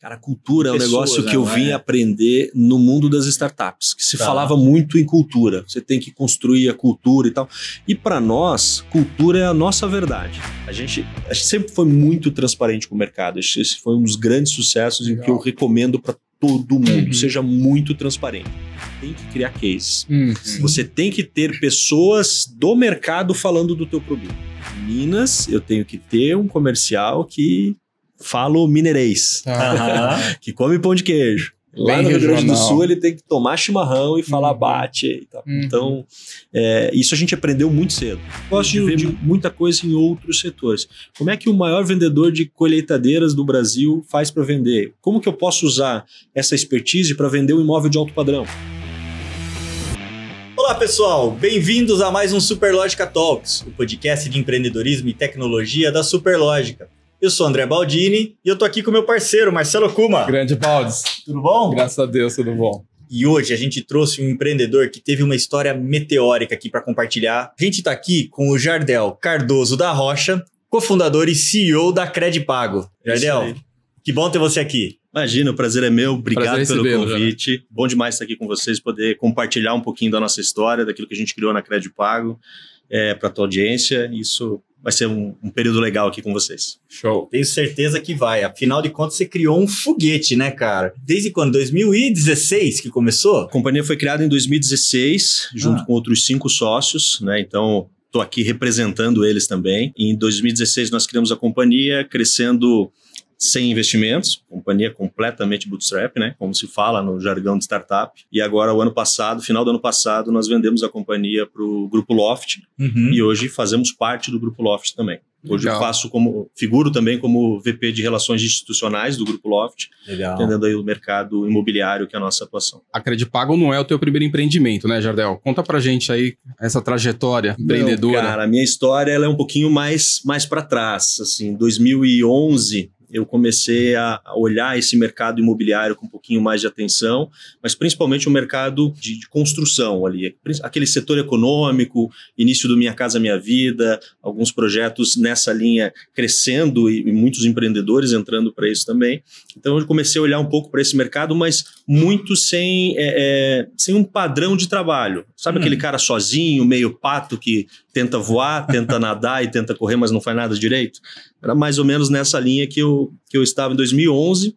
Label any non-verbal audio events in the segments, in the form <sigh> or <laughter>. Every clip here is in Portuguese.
Cara, cultura Pessoas, é um negócio que eu vim é? aprender no mundo das startups, que se Tá. falava muito em cultura. Você tem que construir a cultura e tal. E para nós, cultura é a nossa verdade. A gente, a gente sempre foi muito transparente com o mercado. Esse foi um dos grandes sucessos e o que eu Legal. recomendo para todo mundo. Uhum. Seja muito transparente. Tem que criar cases. Hum, Você tem que ter pessoas do mercado falando do teu produto. Em Minas, eu tenho que ter um comercial que fala o mineirês, tá. Aham. <laughs> que come pão de queijo. Lá Bem no Rio Grande do. Sul ele tem que tomar chimarrão e falar Uhum. bate e tal. Uhum. Então, é, isso a gente aprendeu muito cedo. Gosto de ver De- muita coisa em outros setores. Como é que o maior vendedor de colheitadeiras do Brasil faz para vender? Como que eu posso usar essa expertise para vender um imóvel de alto padrão? Olá pessoal, bem-vindos a mais um Superlógica Talks, o podcast de empreendedorismo e tecnologia da Superlógica. Eu sou André Baldini e eu tô aqui com meu parceiro Marcelo Kuma. Grande Baldes. Tudo bom? Graças a Deus, tudo bom. E hoje a gente trouxe um empreendedor que teve uma história meteórica aqui para compartilhar. A gente tá aqui com o Jardel Cardoso da Rocha, cofundador e CEO da Credipago. Isso Jardel, que bom ter você aqui. Imagina, o prazer é meu. Obrigado Prazer pelo convite. Bom demais estar aqui com vocês, poder compartilhar um pouquinho da nossa história, daquilo que a gente criou na Crédito Pago é, para a tua audiência. Isso vai ser um, um período legal aqui com vocês. Show. Tenho certeza que vai. Afinal de contas, você criou um foguete, né, cara? Desde quando? 2016 que começou? A companhia foi criada em 2016, junto Ah. com outros cinco sócios, né? Então, estou aqui representando eles também. Em 2016, nós criamos a companhia, crescendo sem investimentos, companhia completamente bootstrap, né? Como se fala no jargão de startup. E agora, o ano passado, final do ano passado, nós vendemos a companhia para o Grupo Loft Uhum. e hoje fazemos parte do Grupo Loft também. Hoje eu Legal. faço como, figuro também como VP de Relações Institucionais do Grupo Loft, Legal. entendendo aí o mercado imobiliário que é a nossa atuação. A Credipago não é o teu primeiro empreendimento, né, Jardel? Conta pra gente aí essa trajetória empreendedora. Não, cara, a minha história ela é um pouquinho mais, mais para trás. Assim, em 2011 eu comecei a olhar esse mercado imobiliário com um pouquinho mais de atenção, mas principalmente o mercado de, de construção ali, aquele setor econômico, início do Minha Casa Minha Vida, alguns projetos nessa linha crescendo e, e muitos empreendedores entrando para isso também. Então eu comecei a olhar um pouco para esse mercado, mas muito sem, é, é, sem um padrão de trabalho. Sabe Hum. aquele cara sozinho, meio pato que tenta voar, <laughs> tenta nadar e tenta correr, mas não faz nada direito? Era mais ou menos nessa linha que eu, que eu estava em 2011.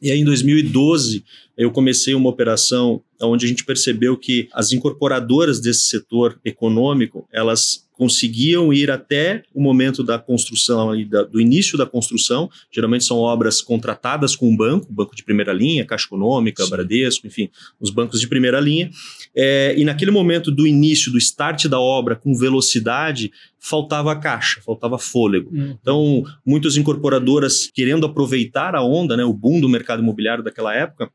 E aí, em 2012, eu comecei uma operação onde a gente percebeu que as incorporadoras desse setor econômico, elas conseguiam ir até o momento da construção, do início da construção. Geralmente são obras contratadas com um banco, banco de primeira linha, Caixa Econômica, Sim. Bradesco, enfim, os bancos de primeira linha. É, e naquele momento do início, do start da obra com velocidade, faltava caixa, faltava fôlego. Hum. Então, muitas incorporadoras querendo aproveitar a onda, né, o boom do mercado imobiliário daquela época,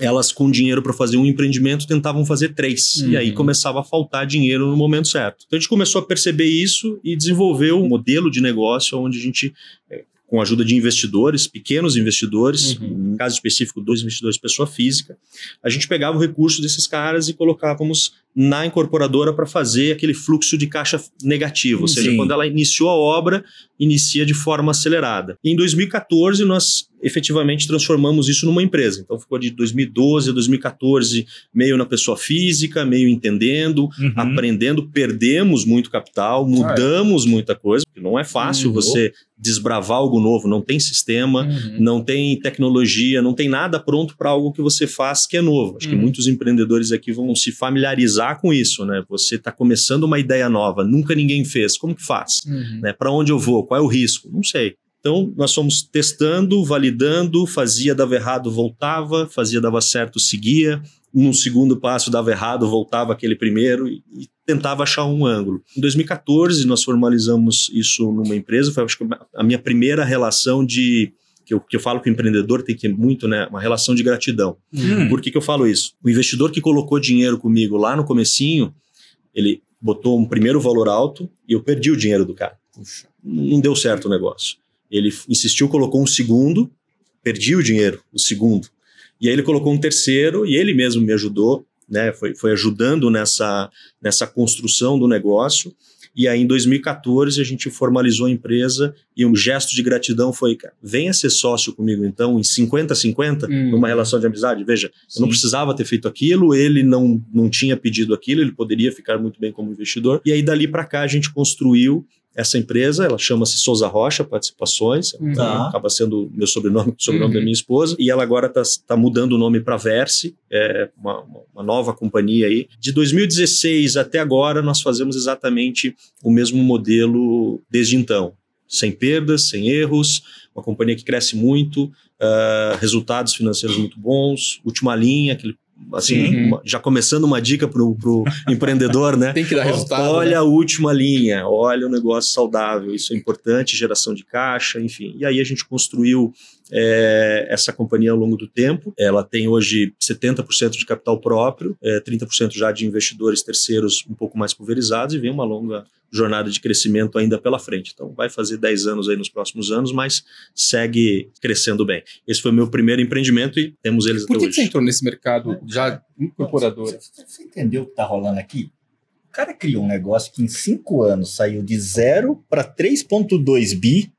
elas com dinheiro para fazer um empreendimento tentavam fazer três. Uhum. E aí começava a faltar dinheiro no momento certo. Então a gente começou a perceber isso e desenvolveu um modelo de negócio onde a gente, eh, com a ajuda de investidores, pequenos investidores, Uhum. no caso específico, dois investidores pessoa física, a gente pegava o recurso desses caras e colocávamos na incorporadora para fazer aquele fluxo de caixa negativo, ou seja, Sim. quando ela iniciou a obra, inicia de forma acelerada. E em 2014 nós efetivamente transformamos isso numa empresa. Então ficou de 2012 a 2014 meio na pessoa física, meio entendendo, Uhum. aprendendo, perdemos muito capital, mudamos muita coisa, porque não é fácil Uhum. você desbravar algo novo, não tem sistema, Uhum. não tem tecnologia, não tem nada pronto para algo que você faz que é novo. Acho que Uhum. muitos empreendedores aqui vão se familiarizar com isso, né? Você está começando uma ideia nova, nunca ninguém fez, como que faz? Uhum. Né? Para onde eu vou? Qual é o risco? Não sei. Então, nós fomos testando, validando, fazia, dava errado, voltava, fazia, dava certo, seguia. Num segundo passo, dava errado, voltava aquele primeiro e, e tentava achar um ângulo. Em 2014, nós formalizamos isso numa empresa, foi acho que a minha primeira relação de. Que eu, que eu falo que o empreendedor tem que ter muito, né? Uma relação de gratidão. Hum. Por que, que eu falo isso? O investidor que colocou dinheiro comigo lá no comecinho, ele botou um primeiro valor alto e eu perdi o dinheiro do cara. Puxa. Não deu certo o negócio. Ele insistiu, colocou um segundo, perdi o dinheiro, o segundo. E aí ele colocou um terceiro e ele mesmo me ajudou, né? Foi, foi ajudando nessa, nessa construção do negócio. E aí, em 2014, a gente formalizou a empresa e um gesto de gratidão foi, cara, venha ser sócio comigo, então, em 50-50, Hum. numa relação de amizade. Veja, eu não Sim. precisava ter feito aquilo, ele não, não tinha pedido aquilo, ele poderia ficar muito bem como investidor. E aí, dali para cá, a gente construiu essa empresa, ela chama-se Souza Rocha Participações, Uhum. Tá. acaba sendo meu sobrenome, o sobrenome Uhum. da minha esposa, e ela agora está mudando o nome para Verse, é uma, uma- nova companhia aí. De 2016 até agora, nós fazemos exatamente o mesmo modelo desde então. Sem perdas, sem erros, uma companhia que cresce muito, ah, resultados financeiros muito bons, última linha, aquele, assim, Sim. uma- já começando uma dica para o <laughs> empreendedor, né? Tem que dar resultado. Olha né? a última linha, olha o negócio saudável, isso é importante, geração de caixa, enfim. E aí a gente construiu é, essa companhia ao longo do tempo. Ela tem hoje 70% de capital próprio, é, 30% já de investidores terceiros um pouco mais pulverizados e vem uma longa jornada de crescimento ainda pela frente. Então vai fazer 10 anos aí nos próximos anos, mas segue crescendo bem. Esse foi o meu primeiro empreendimento e temos eles Por até que, que hoje. você entrou nesse mercado já incorporador? Você, você entendeu o que tá rolando aqui? O cara criou um negócio que em cinco anos saiu de zero para 3,2 bi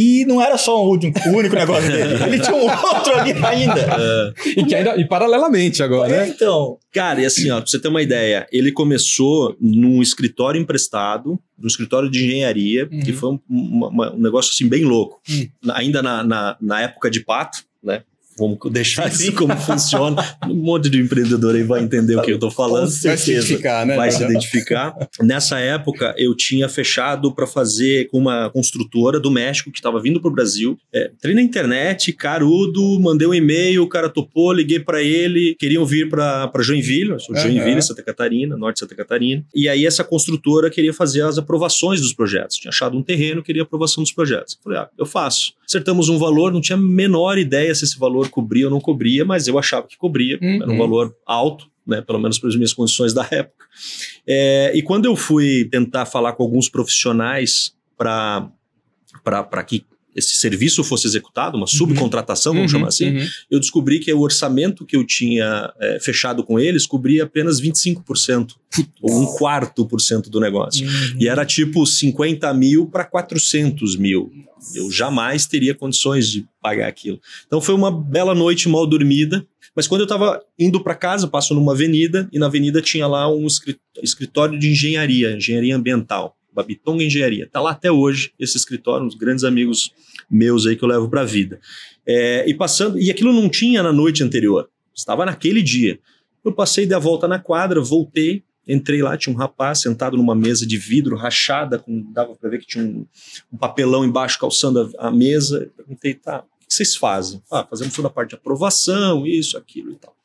e não era só o único, negócio dele. <laughs> Ele tinha um outro ali ainda. É, E, que ainda, e paralelamente agora, É, né? então. Cara, e assim, ó, pra você ter uma ideia, ele começou num escritório emprestado, num escritório de engenharia, Uhum. que foi um, uma- uma- um negócio assim bem louco. Hum. Na- ainda na, na, na época de pato, né? Vamos deixar isso como funciona. <laughs> Um monte de empreendedor aí vai entender o que eu tô falando. Com Vai se certeza. identificar, né? Vai se Jardel? identificar. Nessa época, eu tinha fechado para fazer com uma construtora do México que estava vindo para o Brasil. É, entrei na internet, carudo, mandei um e-mail, o cara topou, liguei para ele, queriam vir para Joinville, eu sou de. Joinville, Santa Catarina, norte de Santa Catarina. E aí essa construtora queria fazer as aprovações dos projetos. Tinha achado um terreno, queria aprovação dos projetos. Eu falei, ah, eu faço. Acertamos um valor, não tinha a menor ideia se esse valor cobria ou não cobria, mas eu achava que cobria. Uhum. Era um valor alto, né, pelo menos para as minhas condições da época. É, e quando eu fui tentar falar com alguns profissionais para que esse serviço fosse executado, uma subcontratação, vamos Uhum, chamar assim, uhum. eu descobri que o orçamento que eu tinha é, fechado com eles cobria apenas 25%, ou um quarto por cento do negócio. E era tipo 50 mil para 400 mil. Eu jamais teria condições de pagar aquilo. Então foi uma bela noite mal dormida. Mas quando eu estava indo para casa, passo numa avenida e na avenida tinha lá um escri- escritório de engenharia, engenharia ambiental, Babitonga Engenharia. Está lá até hoje esse escritório, uns grandes amigos meus aí que eu levo para a vida. É, e passando, e aquilo não tinha na noite anterior, estava naquele dia. Eu passei, dei a volta na quadra, voltei, entrei lá, tinha um rapaz sentado numa mesa de vidro rachada, com, dava para ver que tinha um, um papelão embaixo calçando a, a mesa. Perguntei, tá, o que vocês fazem? Ah, fazemos toda a parte de aprovação, isso, aquilo e tal.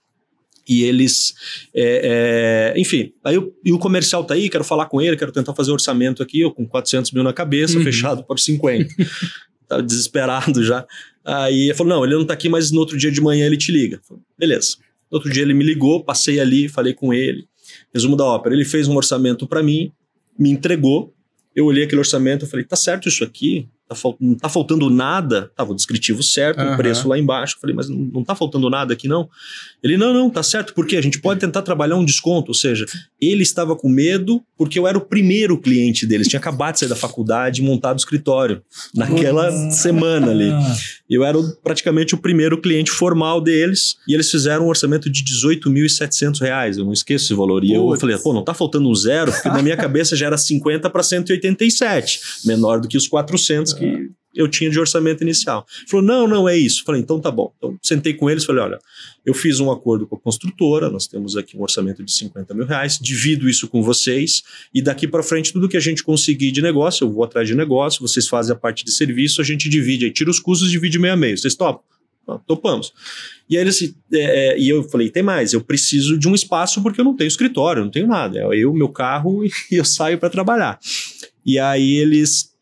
E eles, é, é, enfim, aí eu- e o comercial tá aí, quero falar com ele, quero tentar fazer um orçamento aqui, eu com 400 mil na cabeça, Uhum. fechado por 50. <laughs> Tava desesperado já. Aí ele falou: não, ele não tá aqui, mas no outro dia de manhã ele te liga. Falei, Beleza. No outro dia ele me ligou, passei ali, falei com ele. Resumo da ópera: ele fez um orçamento para mim, me entregou. Eu olhei aquele orçamento e falei: tá certo isso aqui? Tá fal- não tá faltando nada? Tava o descritivo certo, Aham. o preço lá embaixo. Eu falei: mas não, não tá faltando nada aqui não? Ele: não, não, tá certo, porque a gente pode tentar trabalhar um desconto. Ou seja, ele estava com medo porque eu era o primeiro cliente deles. Tinha acabado de sair da faculdade e montado o escritório naquela semana ali. Ah, Eu era praticamente o primeiro cliente formal deles e eles fizeram um orçamento de 18.700 reais. Eu não esqueço esse valor. E eu Putz. falei, pô, não tá faltando um zero? Porque na minha cabeça já era 50 para 187, menor do que os 400 que eu tinha de orçamento inicial. Ele Falou, não, não é isso. Falei, então tá bom. Então sentei com eles, falei, olha, eu fiz um acordo com a construtora, nós temos aqui um orçamento de 50 mil reais, divido isso com vocês e daqui para frente tudo que a gente conseguir de negócio, eu vou atrás de negócio, vocês fazem a parte de serviço, a gente divide, aí tira os custos, divide meio a meio. Vocês topam? Topamos. E aí eles, é, é, e eu falei, tem mais, eu preciso de um espaço porque eu não tenho escritório, eu não tenho nada. É eu, meu carro <laughs> e eu saio para trabalhar. E aí eles,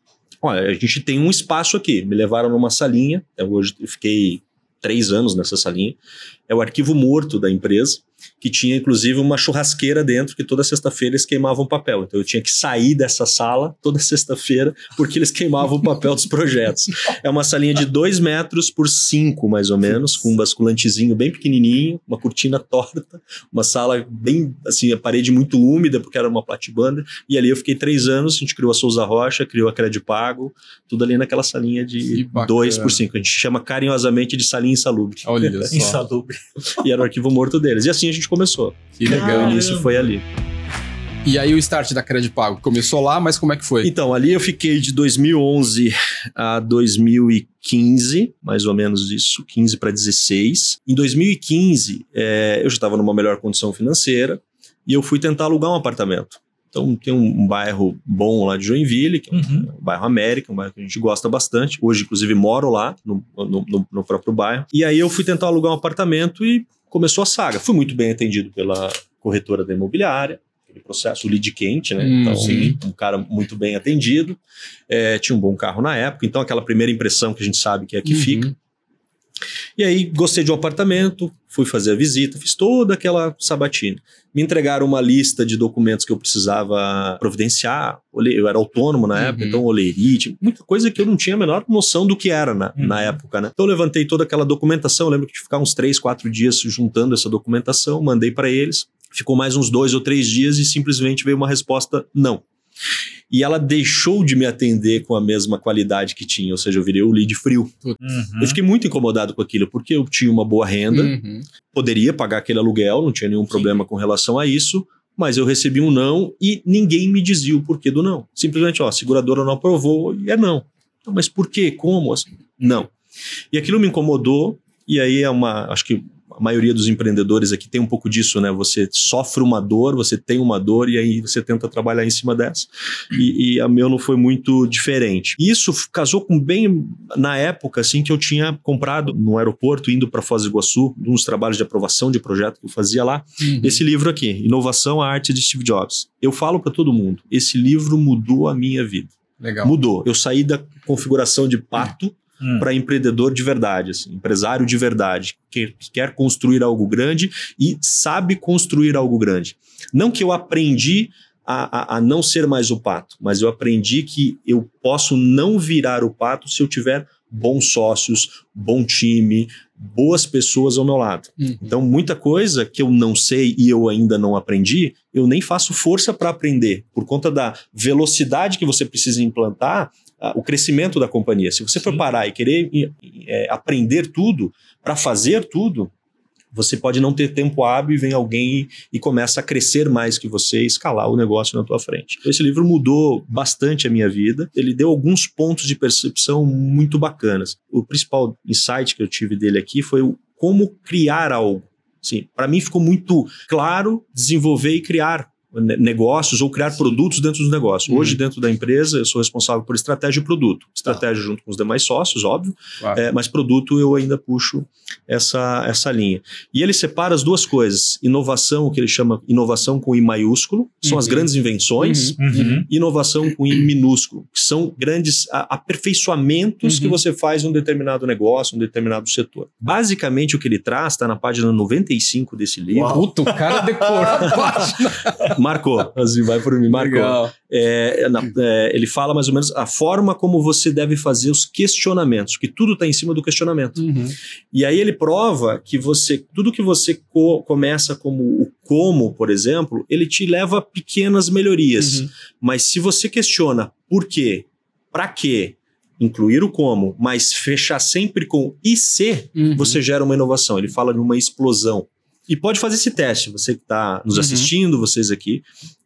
olha, a gente tem um espaço aqui. Me levaram numa salinha. Hoje eu fiquei três anos nessa salinha. É o arquivo morto da empresa. Que tinha inclusive uma churrasqueira dentro que toda sexta-feira eles queimavam papel. Então eu tinha que sair dessa sala toda sexta-feira porque eles queimavam o papel dos projetos. É uma salinha de 2 metros por 5, mais ou menos, com um basculantezinho bem pequenininho, uma cortina torta, uma sala bem, assim, a parede muito úmida porque era uma platibanda. E ali eu fiquei três anos, a gente criou a Souza Rocha, criou a Crédito Pago, tudo ali naquela salinha de 2 por 5. A gente chama carinhosamente de salinha insalubre. Olha <laughs> só. Insalubre. E era o arquivo morto deles. E assim a gente começou. Que legal. O início foi ali. E aí o start da Crédito Pago começou lá, mas como é que foi? Então, ali eu fiquei de 2011 a 2015, mais ou menos isso, 15 para 16. Em 2015, é, eu já estava numa melhor condição financeira e eu fui tentar alugar um apartamento. Então, tem um, um bairro bom lá de Joinville, que é um, Uhum. um bairro América, um bairro que a gente gosta bastante. Hoje, inclusive, moro lá, no- no- no próprio bairro. E aí eu fui tentar alugar um apartamento e começou a saga. Fui muito bem atendido pela corretora da imobiliária, aquele processo lead quente, né? Hum, então, sim. um cara muito bem atendido. É, tinha um bom carro na época, então aquela primeira impressão que a gente sabe que é que Uhum. fica. E aí gostei de um apartamento, fui fazer a visita, fiz toda aquela sabatina. Me entregaram uma lista de documentos que eu precisava providenciar. Eu era autônomo na Uhum. época, então olerite, muita coisa que eu não tinha a menor noção do que era na, Uhum. na época, né? Então eu levantei toda aquela documentação, lembro que que ficar uns três, quatro dias juntando essa documentação, mandei para eles. Ficou mais uns dois ou três dias e simplesmente veio uma resposta não. E ela deixou de me atender com a mesma qualidade que tinha, ou seja, eu virei o lead frio. Uhum. Eu fiquei muito incomodado com aquilo, porque eu tinha uma boa renda, Uhum. poderia pagar aquele aluguel, não tinha nenhum problema com relação a isso, mas eu recebi um não e ninguém me dizia o porquê do não. Simplesmente, ó, a seguradora não aprovou e é não. Então, Mas por quê? Como? Assim, não. E aquilo me incomodou, e aí é uma. Acho que a maioria dos empreendedores aqui tem um pouco disso, né? Você sofre uma dor, você tem uma dor, e aí você tenta trabalhar em cima dessa. E, e a meu não foi muito diferente. Isso casou com bem na época, assim, que eu tinha comprado no aeroporto, indo para Foz do Iguaçu, uns trabalhos de aprovação de projeto que eu fazia lá. Uhum. Esse livro aqui, Inovação, a Arte de Steve Jobs. Eu falo para todo mundo, esse livro mudou a minha vida. Legal. Mudou. Eu saí da configuração de pato Hum. para empreendedor de verdade, assim, empresário de verdade, que, que quer construir algo grande e sabe construir algo grande. Não que eu aprendi a, a, a não ser mais o pato, mas eu aprendi que eu posso não virar o pato se eu tiver bons sócios, bom time, boas pessoas ao meu lado. Uhum. Então, muita coisa que eu não sei e eu ainda não aprendi, eu nem faço força para aprender, por conta da velocidade que você precisa implantar o crescimento da companhia. Se você for parar e querer é, aprender tudo, para fazer tudo, você pode não ter tempo hábil e vem alguém e, começa a crescer mais que você e escalar o negócio na tua frente. Esse livro mudou bastante a minha vida. Ele deu alguns pontos de percepção muito bacanas. O principal insight que eu tive dele aqui foi o como criar algo. Sim, para mim ficou muito claro desenvolver e criar negócios ou criar produtos dentro dos negócios. Uhum. Hoje, dentro da empresa, eu sou responsável por estratégia e produto. Estratégia junto com os demais sócios, óbvio, Claro. é, mas produto eu ainda puxo essa, essa linha. E ele separa as duas coisas: inovação, o que ele chama inovação com I maiúsculo, são as Uhum. grandes invenções. Uhum. Uhum. Inovação com I minúsculo, que são grandes aperfeiçoamentos Uhum. que você faz em um determinado negócio, em um determinado setor. Basicamente, o que ele traz está na página 95 desse livro. Uau. Puta, o cara decorou a <laughs> página. Marcou, <laughs> assim, vai por mim, marcou. Legal. É, na- é, ele fala mais ou menos a forma como você deve fazer os questionamentos, que tudo está em cima do questionamento. Uhum. E aí ele prova que você, tudo que você co- começa como o como, por exemplo, ele te leva a pequenas melhorias. Uhum. Mas se você questiona por quê, para quê, incluir o como, mas fechar sempre com e se, Uhum. você gera uma inovação. Ele fala de uma explosão. E pode fazer esse teste, você que está nos Uhum. assistindo, vocês aqui,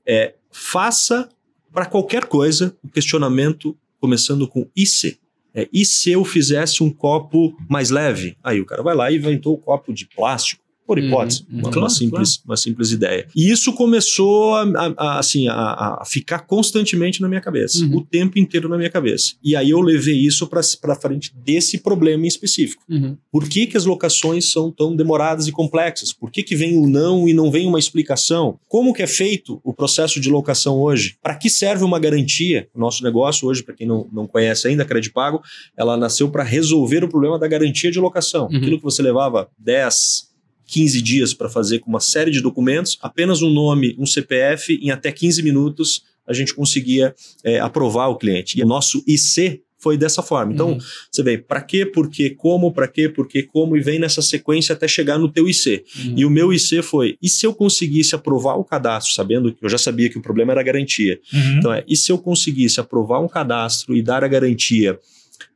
é, faça para qualquer coisa o questionamento começando com e se. É, e se eu fizesse um copo mais leve? Aí o cara vai lá e inventou o copo de plástico. Por Uhum, hipótese, uhum. uma, Claro, uma simples, uma simples ideia. E isso começou a, a- a- assim, a, a ficar constantemente na minha cabeça, Uhum. o tempo inteiro na minha cabeça. E aí eu levei isso para frente desse problema em específico. Uhum. Por que, que as locações são tão demoradas e complexas? Por que, que vem o não e não vem uma explicação? Como que é feito o processo de locação hoje? Para que serve uma garantia? O nosso negócio hoje, para quem não, não conhece ainda, a Crédito Pago, ela nasceu para resolver o problema da garantia de locação. Uhum. Aquilo que você levava 10, 15 dias para fazer com uma série de documentos, apenas um nome, um CPF, em até 15 minutos a gente conseguia é, aprovar o cliente. E o nosso IC foi dessa forma. Então, uhum. você vê para quê, por quê, como, para quê, por quê, como, e vem nessa sequência até chegar no teu IC. Uhum. E o meu IC foi, e se eu conseguisse aprovar o cadastro, sabendo que eu já sabia que o problema era a garantia. Uhum. Então, é, e se eu conseguisse aprovar um cadastro e dar a garantia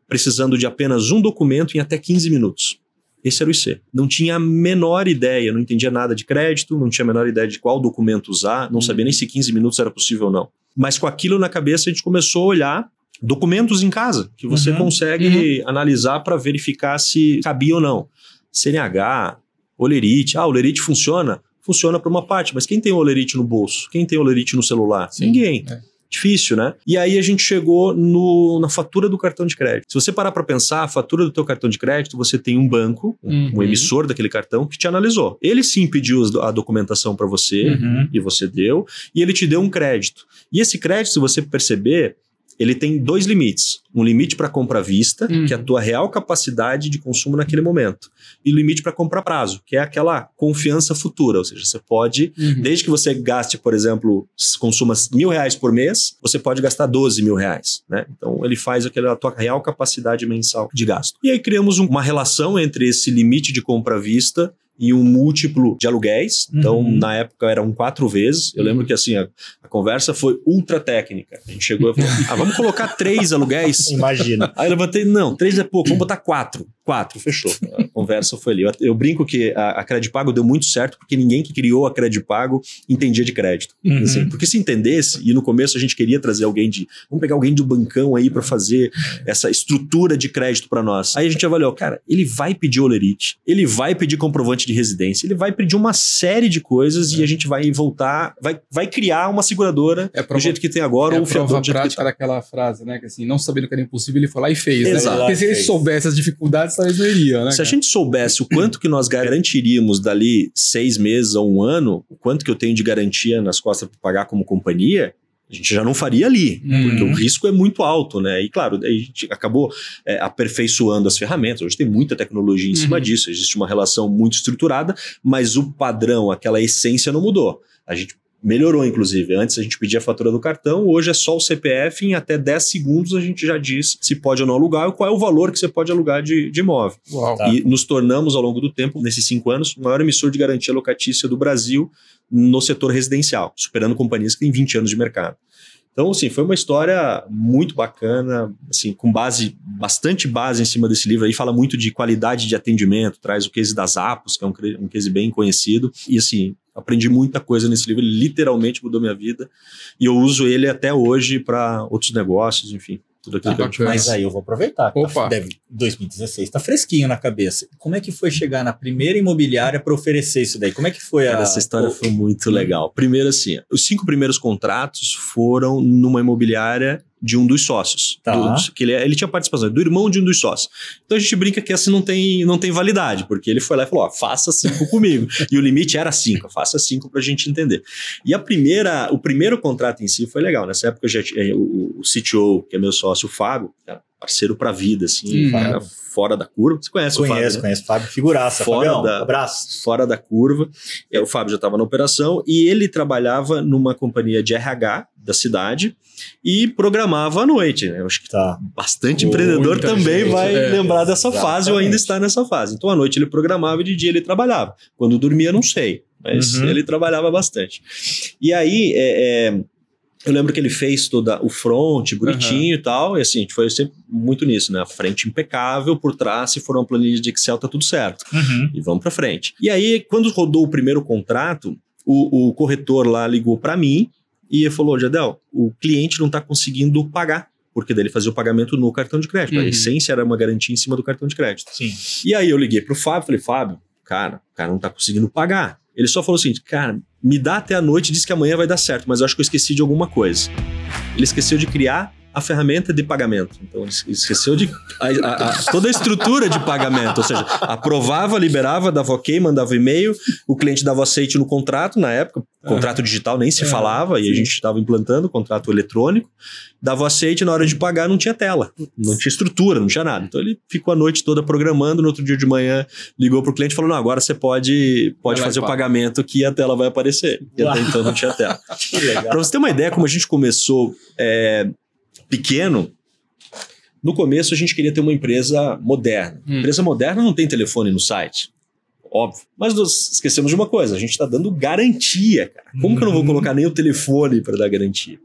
precisando de apenas um documento em até 15 minutos? Esse era o IC. Não tinha a menor ideia, não entendia nada de crédito, não tinha a menor ideia de qual documento usar, não sabia nem se 15 minutos era possível ou não. Mas com aquilo na cabeça, a gente começou a olhar documentos em casa que você uhum. consegue uhum. analisar para verificar se cabia ou não. CNH, olerite. Ah, olerite funciona? Funciona para uma parte, mas quem tem olerite no bolso? Quem tem olerite no celular? Sim, Ninguém. É. Difícil, né? E aí a gente chegou no, na fatura do cartão de crédito. Se você parar para pensar, a fatura do teu cartão de crédito, você tem um banco, uhum. um emissor daquele cartão que te analisou. Ele sim pediu a documentação para você uhum. e você deu, e ele te deu um crédito. E esse crédito, se você perceber, ele tem dois limites. Um limite para compra à vista, uhum. que é a tua real capacidade de consumo naquele momento. E o limite para compra a prazo, que é aquela confiança futura. Ou seja, você pode, uhum. desde que você gaste, por exemplo, consuma mil reais por mês, você pode gastar 12 mil reais. Né? Então ele faz aquela tua real capacidade mensal de gasto. E aí criamos um, uma relação entre esse limite de compra à vista e um múltiplo de aluguéis. Então, uhum. na época, eram quatro vezes. Eu lembro que assim, a, a conversa foi ultra técnica. A gente chegou e falou: ah, vamos colocar três aluguéis? Imagina. Aí eu levantei, não, três é pouco, vamos botar quatro. Quatro, fechou. A conversa foi ali. Eu, eu brinco que a, a Pago deu muito certo porque ninguém que criou a Pago entendia de crédito. Uhum. Assim, porque se entendesse, e no começo a gente queria trazer alguém de. Vamos pegar alguém do bancão aí para fazer essa estrutura de crédito para nós. Aí a gente avaliou, cara, ele vai pedir olerite, ele vai pedir comprovante de residência, ele vai pedir uma série de coisas é. e a gente vai voltar, vai, vai criar uma seguradora é do jeito que tem agora, é ou um fiador do prática daquela frase, né? Que assim, não sabendo que era impossível, ele foi lá e fez. Né? Exato. Né? Porque se ele soubesse as dificuldades, talvez não iria, né? Se a gente soubesse o quanto que nós garantiríamos dali seis meses ou um ano, o quanto que eu tenho de garantia nas costas para pagar como companhia, a gente já não faria ali, uhum. porque o risco é muito alto, né? E claro, a gente acabou é, aperfeiçoando as ferramentas. Hoje tem muita tecnologia em cima uhum. disso, existe uma relação muito estruturada, mas o padrão, aquela essência não mudou. A gente melhorou, inclusive. Antes a gente pedia a fatura do cartão, hoje é só o CPF, em até 10 segundos a gente já diz se pode ou não alugar e qual é o valor que você pode alugar de, de imóvel. Uau, tá. E nos tornamos, ao longo do tempo, nesses cinco anos, o maior emissor de garantia locatícia do Brasil no setor residencial, superando companhias que têm 20 anos de mercado. Então, assim, foi uma história muito bacana, assim, com base, bastante base em cima desse livro aí, fala muito de qualidade de atendimento, traz o case das Apos, que é um, um case bem conhecido, e assim, aprendi muita coisa nesse livro, ele literalmente mudou minha vida, e eu uso ele até hoje para outros negócios, enfim. Tudo aquilo tá, que Mas aí eu vou aproveitar. Opa. Tá, deve, 2016 tá fresquinho na cabeça. Como é que foi chegar na primeira imobiliária para oferecer isso daí? Como é que foi Cara, a. Essa história o... foi muito legal. Primeiro, assim, os cinco primeiros contratos foram numa imobiliária de um dos sócios. Tá. Do, que ele, ele tinha participação, do irmão de um dos sócios. Então a gente brinca que assim não tem, não tem validade, porque ele foi lá e falou: ó, faça cinco <laughs> comigo. E o limite era cinco, faça cinco pra gente entender. E a primeira, o primeiro contrato em si foi legal. Nessa época já tinha o, o CTO, que é meu sócio, o Fábio, parceiro pra vida, assim, hum, cara fora da curva. Você conhece Conheço, o Fábio? Né? Conheço, Fábio, figuraça. Fora Fabião, da, abraço. Fora da curva. É, o Fábio já estava na operação e ele trabalhava numa companhia de RH da cidade e programava à noite. Né? Eu acho que tá. bastante empreendedor também gente, vai é, lembrar dessa exatamente. fase ou ainda está nessa fase. Então, à noite ele programava e de dia ele trabalhava. Quando dormia, não sei. Mas uhum. ele trabalhava bastante. E aí, é, é eu lembro que ele fez toda o front bonitinho uhum. e tal, e assim, a gente foi sempre muito nisso, né? A frente impecável, por trás, se for uma planilha de Excel, tá tudo certo. Uhum. E vamos para frente. E aí, quando rodou o primeiro contrato, o, o corretor lá ligou para mim e falou: Jadel, o cliente não tá conseguindo pagar. Porque daí ele fazia o pagamento no cartão de crédito. Uhum. A essência era uma garantia em cima do cartão de crédito. Sim. E aí eu liguei pro Fábio falei, Fábio, cara, o cara não tá conseguindo pagar. Ele só falou o seguinte, cara, me dá até a noite, diz que amanhã vai dar certo, mas eu acho que eu esqueci de alguma coisa. Ele esqueceu de criar a ferramenta de pagamento. Então, ele esqueceu de a, a, a, toda a estrutura de pagamento, ou seja, aprovava, liberava, dava ok, mandava e-mail, o cliente dava aceite no contrato na época, Contrato digital nem se falava, e a gente estava implantando contrato eletrônico. Dava aceite, na hora de pagar não tinha tela, não tinha estrutura, não tinha nada. Então ele ficou a noite toda programando, no outro dia de manhã ligou para o cliente e falou: não, agora você pode, pode fazer o pagamento que a tela vai aparecer. E até então não tinha tela. <laughs> Para você ter uma ideia, como a gente começou é, pequeno, no começo a gente queria ter uma empresa moderna. Hum. Empresa moderna não tem telefone no site óbvio. Mas nós esquecemos de uma coisa: a gente está dando garantia, cara. Como que eu não vou uhum. colocar nem o telefone para dar garantia?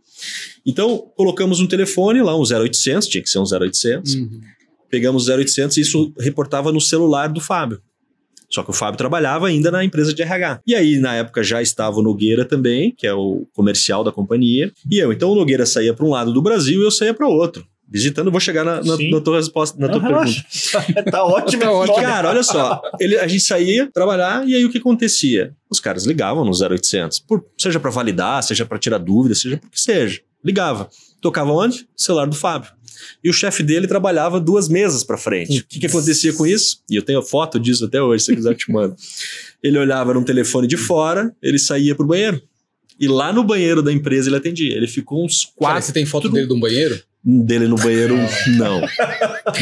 Então, colocamos um telefone lá, um 0800, tinha que ser um 0800. Uhum. Pegamos o 0800 e isso reportava no celular do Fábio. Só que o Fábio trabalhava ainda na empresa de RH. E aí, na época, já estava o Nogueira também, que é o comercial da companhia. E eu. Então, o Nogueira saía para um lado do Brasil e eu saía para outro visitando, vou chegar na, na, na tua resposta, na tua pergunta. <laughs> tá ótimo. tá ótimo. Cara, olha só, ele, a gente saía trabalhar e aí o que acontecia? Os caras ligavam no 0800, por, seja para validar, seja para tirar dúvidas, seja por que seja. Ligava. Tocava onde? celular do Fábio. E o chefe dele trabalhava duas mesas para frente. O que, que acontecia com isso? E eu tenho foto disso até hoje, se quiser eu te mando. <laughs> Ele olhava num telefone de fora, ele saía pro banheiro. E lá no banheiro da empresa ele atendia. Ele ficou uns quatro. Cara, você tem foto dele de um banheiro? dele no banheiro, <laughs> não.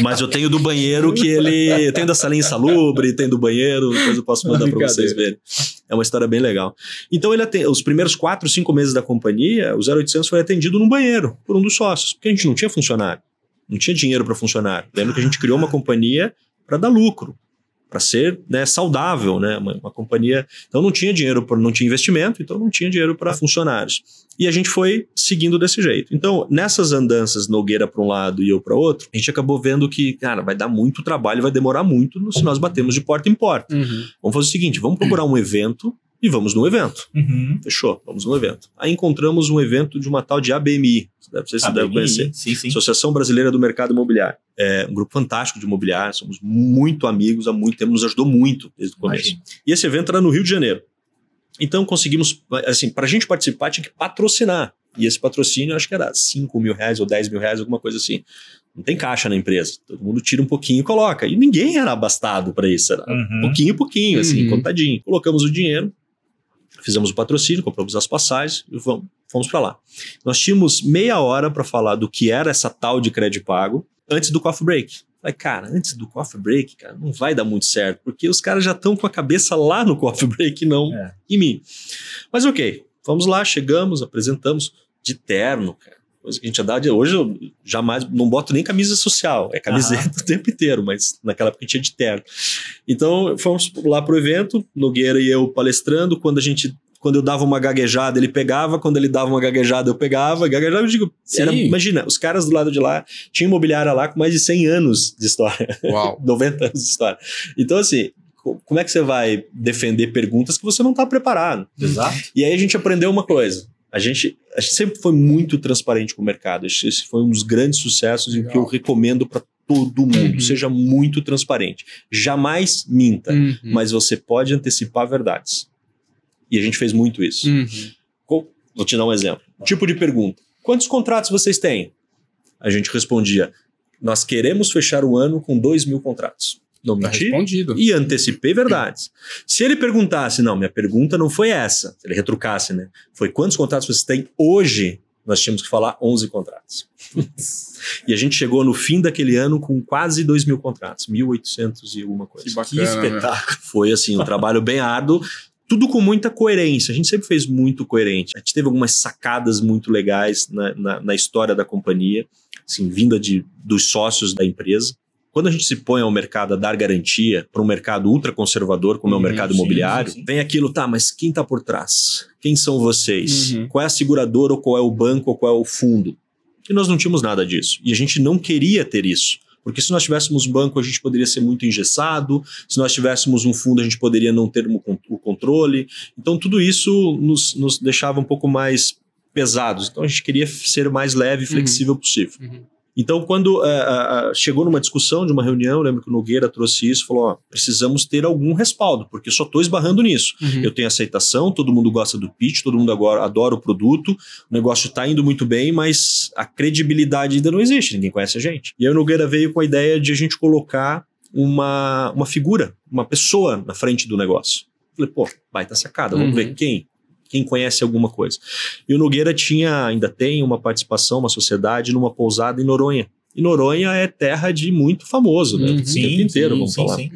Mas eu tenho do banheiro que ele. Eu tenho da salinha insalubre, tem do banheiro, depois eu posso mandar para vocês verem. É uma história bem legal. Então, ele atende, os primeiros quatro, cinco meses da companhia, o 0800 foi atendido no banheiro, por um dos sócios, porque a gente não tinha funcionário. Não tinha dinheiro para funcionário. Lembra que a gente criou uma companhia para dar lucro para ser né, saudável, né? Uma, uma, companhia. Então não tinha dinheiro, não tinha investimento, então não tinha dinheiro para funcionários. E a gente foi seguindo desse jeito. Então, nessas andanças, Nogueira para um lado e eu para outro, a gente acabou vendo que, cara, vai dar muito trabalho, vai demorar muito se nós batemos de porta em porta. Uhum. Vamos fazer o seguinte: vamos procurar um evento e vamos no evento. Uhum. Fechou, vamos no evento. Aí encontramos um evento de uma tal de ABMI. Deve, você ABMI, deve conhecer. Sim, sim. Associação Brasileira do Mercado Imobiliário. É um grupo fantástico de imobiliário, somos muito amigos há muito tempo, nos ajudou muito desde o começo. Imagina. E esse evento era no Rio de Janeiro. Então conseguimos, assim, para a gente participar tinha que patrocinar. E esse patrocínio acho que era 5 mil reais ou 10 mil reais, alguma coisa assim. Não tem caixa na empresa. Todo mundo tira um pouquinho e coloca. E ninguém era abastado para isso. Era uhum. pouquinho, pouquinho, assim, uhum. contadinho. Colocamos o dinheiro, fizemos o patrocínio, compramos as passagens e vamos, fomos para lá. Nós tínhamos meia hora para falar do que era essa tal de crédito pago antes do coffee break. Falei, cara, antes do coffee break, cara, não vai dar muito certo, porque os caras já estão com a cabeça lá no coffee <laughs> break, não é. em mim. Mas ok, vamos lá, chegamos, apresentamos de terno, cara. Coisa que a gente dá de hoje, eu jamais não boto nem camisa social, é camiseta o tempo inteiro, mas naquela época tinha de terno. Então fomos lá pro evento, Nogueira e eu palestrando. Quando a gente quando eu dava uma gaguejada, ele pegava, quando ele dava uma gaguejada, eu pegava, gaguejava, eu digo, era, imagina, os caras do lado de lá tinham imobiliária lá com mais de 100 anos de história, Uau. <laughs> 90 anos de história. Então, assim, como é que você vai defender perguntas que você não está preparado? Exato. E aí a gente aprendeu uma coisa, a gente, a gente sempre foi muito transparente com o mercado, esse foi um dos grandes sucessos e que eu recomendo para todo mundo, uhum. seja muito transparente. Jamais minta, uhum. mas você pode antecipar verdades. E a gente fez muito isso. Uhum. Vou te dar um exemplo. Tipo de pergunta: quantos contratos vocês têm? A gente respondia: nós queremos fechar o ano com 2 mil contratos. Não tá menti respondido. e antecipei verdades. Se ele perguntasse, não, minha pergunta não foi essa, se ele retrucasse, né? Foi quantos contratos vocês têm hoje? Nós tínhamos que falar 11 contratos. e a gente chegou no fim daquele ano com quase 2 mil contratos, 1.800 e alguma coisa. Que bacana. Que espetáculo. Foi assim, um trabalho bem árduo, tudo com muita coerência. A gente sempre fez muito coerente. A gente teve algumas sacadas muito legais na, na, na história da companhia, assim, vinda de, dos sócios da empresa. Quando a gente se põe ao mercado a dar garantia para um mercado ultraconservador, como uhum, é o uhum, mercado sim, imobiliário, sim, sim. vem aquilo, tá, mas quem está por trás? Quem são vocês? Uhum. Qual é a seguradora, ou qual é o banco, ou qual é o fundo? E nós não tínhamos nada disso. E a gente não queria ter isso. Porque se nós tivéssemos banco, a gente poderia ser muito engessado, se nós tivéssemos um fundo, a gente poderia não ter o controle. Então, tudo isso nos, nos deixava um pouco mais pesados. Então, a gente queria ser o mais leve e flexível uhum. possível. Uhum. Então, quando uh, uh, chegou numa discussão de uma reunião, lembro que o Nogueira trouxe isso, falou: ó, precisamos ter algum respaldo, porque só estou esbarrando nisso. Uhum. Eu tenho aceitação, todo mundo gosta do pitch, todo mundo agora adora o produto, o negócio está indo muito bem, mas a credibilidade ainda não existe, ninguém conhece a gente. E aí o Nogueira veio com a ideia de a gente colocar uma, uma figura, uma pessoa na frente do negócio. Falei, pô, baita sacada, vamos uhum. ver quem quem conhece alguma coisa. E o Nogueira tinha, ainda tem uma participação, uma sociedade numa pousada em Noronha. E Noronha é terra de muito famoso, né? Uhum. O tempo inteiro, sim, vamos sim, falar. Sim.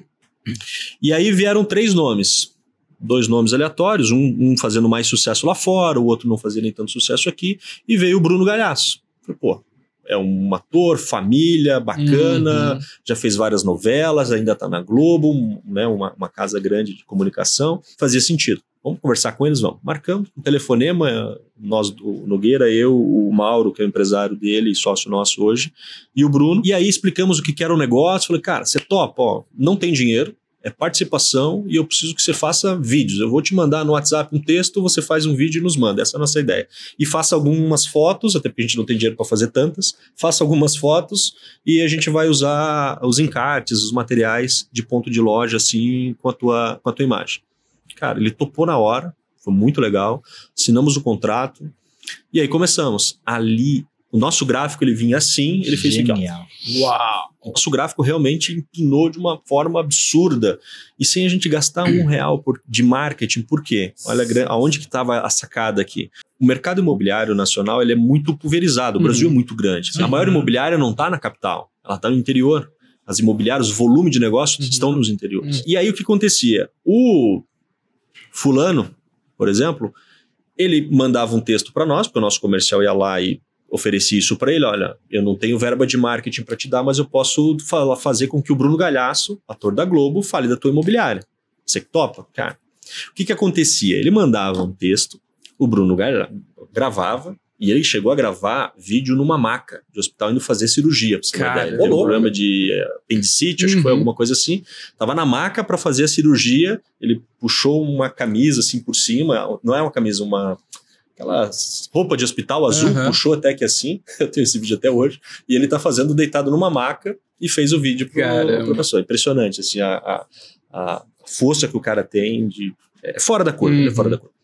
E aí vieram três nomes. Dois nomes aleatórios, um, um, fazendo mais sucesso lá fora, o outro não fazia nem tanto sucesso aqui, e veio o Bruno Galhaço. Falei, pô, é um ator, família, bacana, uhum. já fez várias novelas, ainda está na Globo, né, uma, uma, casa grande de comunicação, fazia sentido. Vamos conversar com eles, vamos. Marcamos um telefonema, nós, o Nogueira, eu, o Mauro, que é o empresário dele e sócio nosso hoje, e o Bruno. E aí explicamos o que era o negócio. Falei, cara, você topa, ó, não tem dinheiro, é participação e eu preciso que você faça vídeos. Eu vou te mandar no WhatsApp um texto, você faz um vídeo e nos manda. Essa é a nossa ideia. E faça algumas fotos, até porque a gente não tem dinheiro para fazer tantas. Faça algumas fotos e a gente vai usar os encartes, os materiais de ponto de loja, assim, com a tua, com a tua imagem. Cara, ele topou na hora, foi muito legal. Assinamos o contrato e aí começamos. Ali o nosso gráfico ele vinha assim, ele fez Genial. assim, ó. Uau! O nosso gráfico realmente empinou de uma forma absurda e sem a gente gastar um <clears throat> real por, de marketing. Por quê? Olha aonde que estava a sacada aqui. O mercado imobiliário nacional ele é muito pulverizado. O Brasil é uhum. muito grande. Sim. A maior imobiliária não está na capital, ela está no interior. As imobiliárias, o volume de negócios uhum. estão nos interiores. Uhum. E aí o que acontecia? O fulano, por exemplo, ele mandava um texto para nós, porque o nosso comercial ia lá e ofereci isso para ele, olha, eu não tenho verba de marketing para te dar, mas eu posso fazer com que o Bruno Galhaço, ator da Globo, fale da tua imobiliária. Você que topa? Cara, o que que acontecia? Ele mandava um texto, o Bruno gravava, e ele chegou a gravar vídeo numa maca de hospital indo fazer cirurgia. Pra Cara, Ele teve um problema de eh, apendicite, uhum. acho que foi uhum. alguma coisa assim. Tava na maca para fazer a cirurgia, ele puxou uma camisa assim por cima, não é uma camisa, uma aquela roupa de hospital azul, uhum. puxou até que assim, <laughs> eu tenho esse vídeo até hoje, e ele tá fazendo deitado numa maca e fez o vídeo pro, pro professor. Impressionante, assim, a, a, a, força que o cara tem de... É fora da curva, uhum. é fora da curva.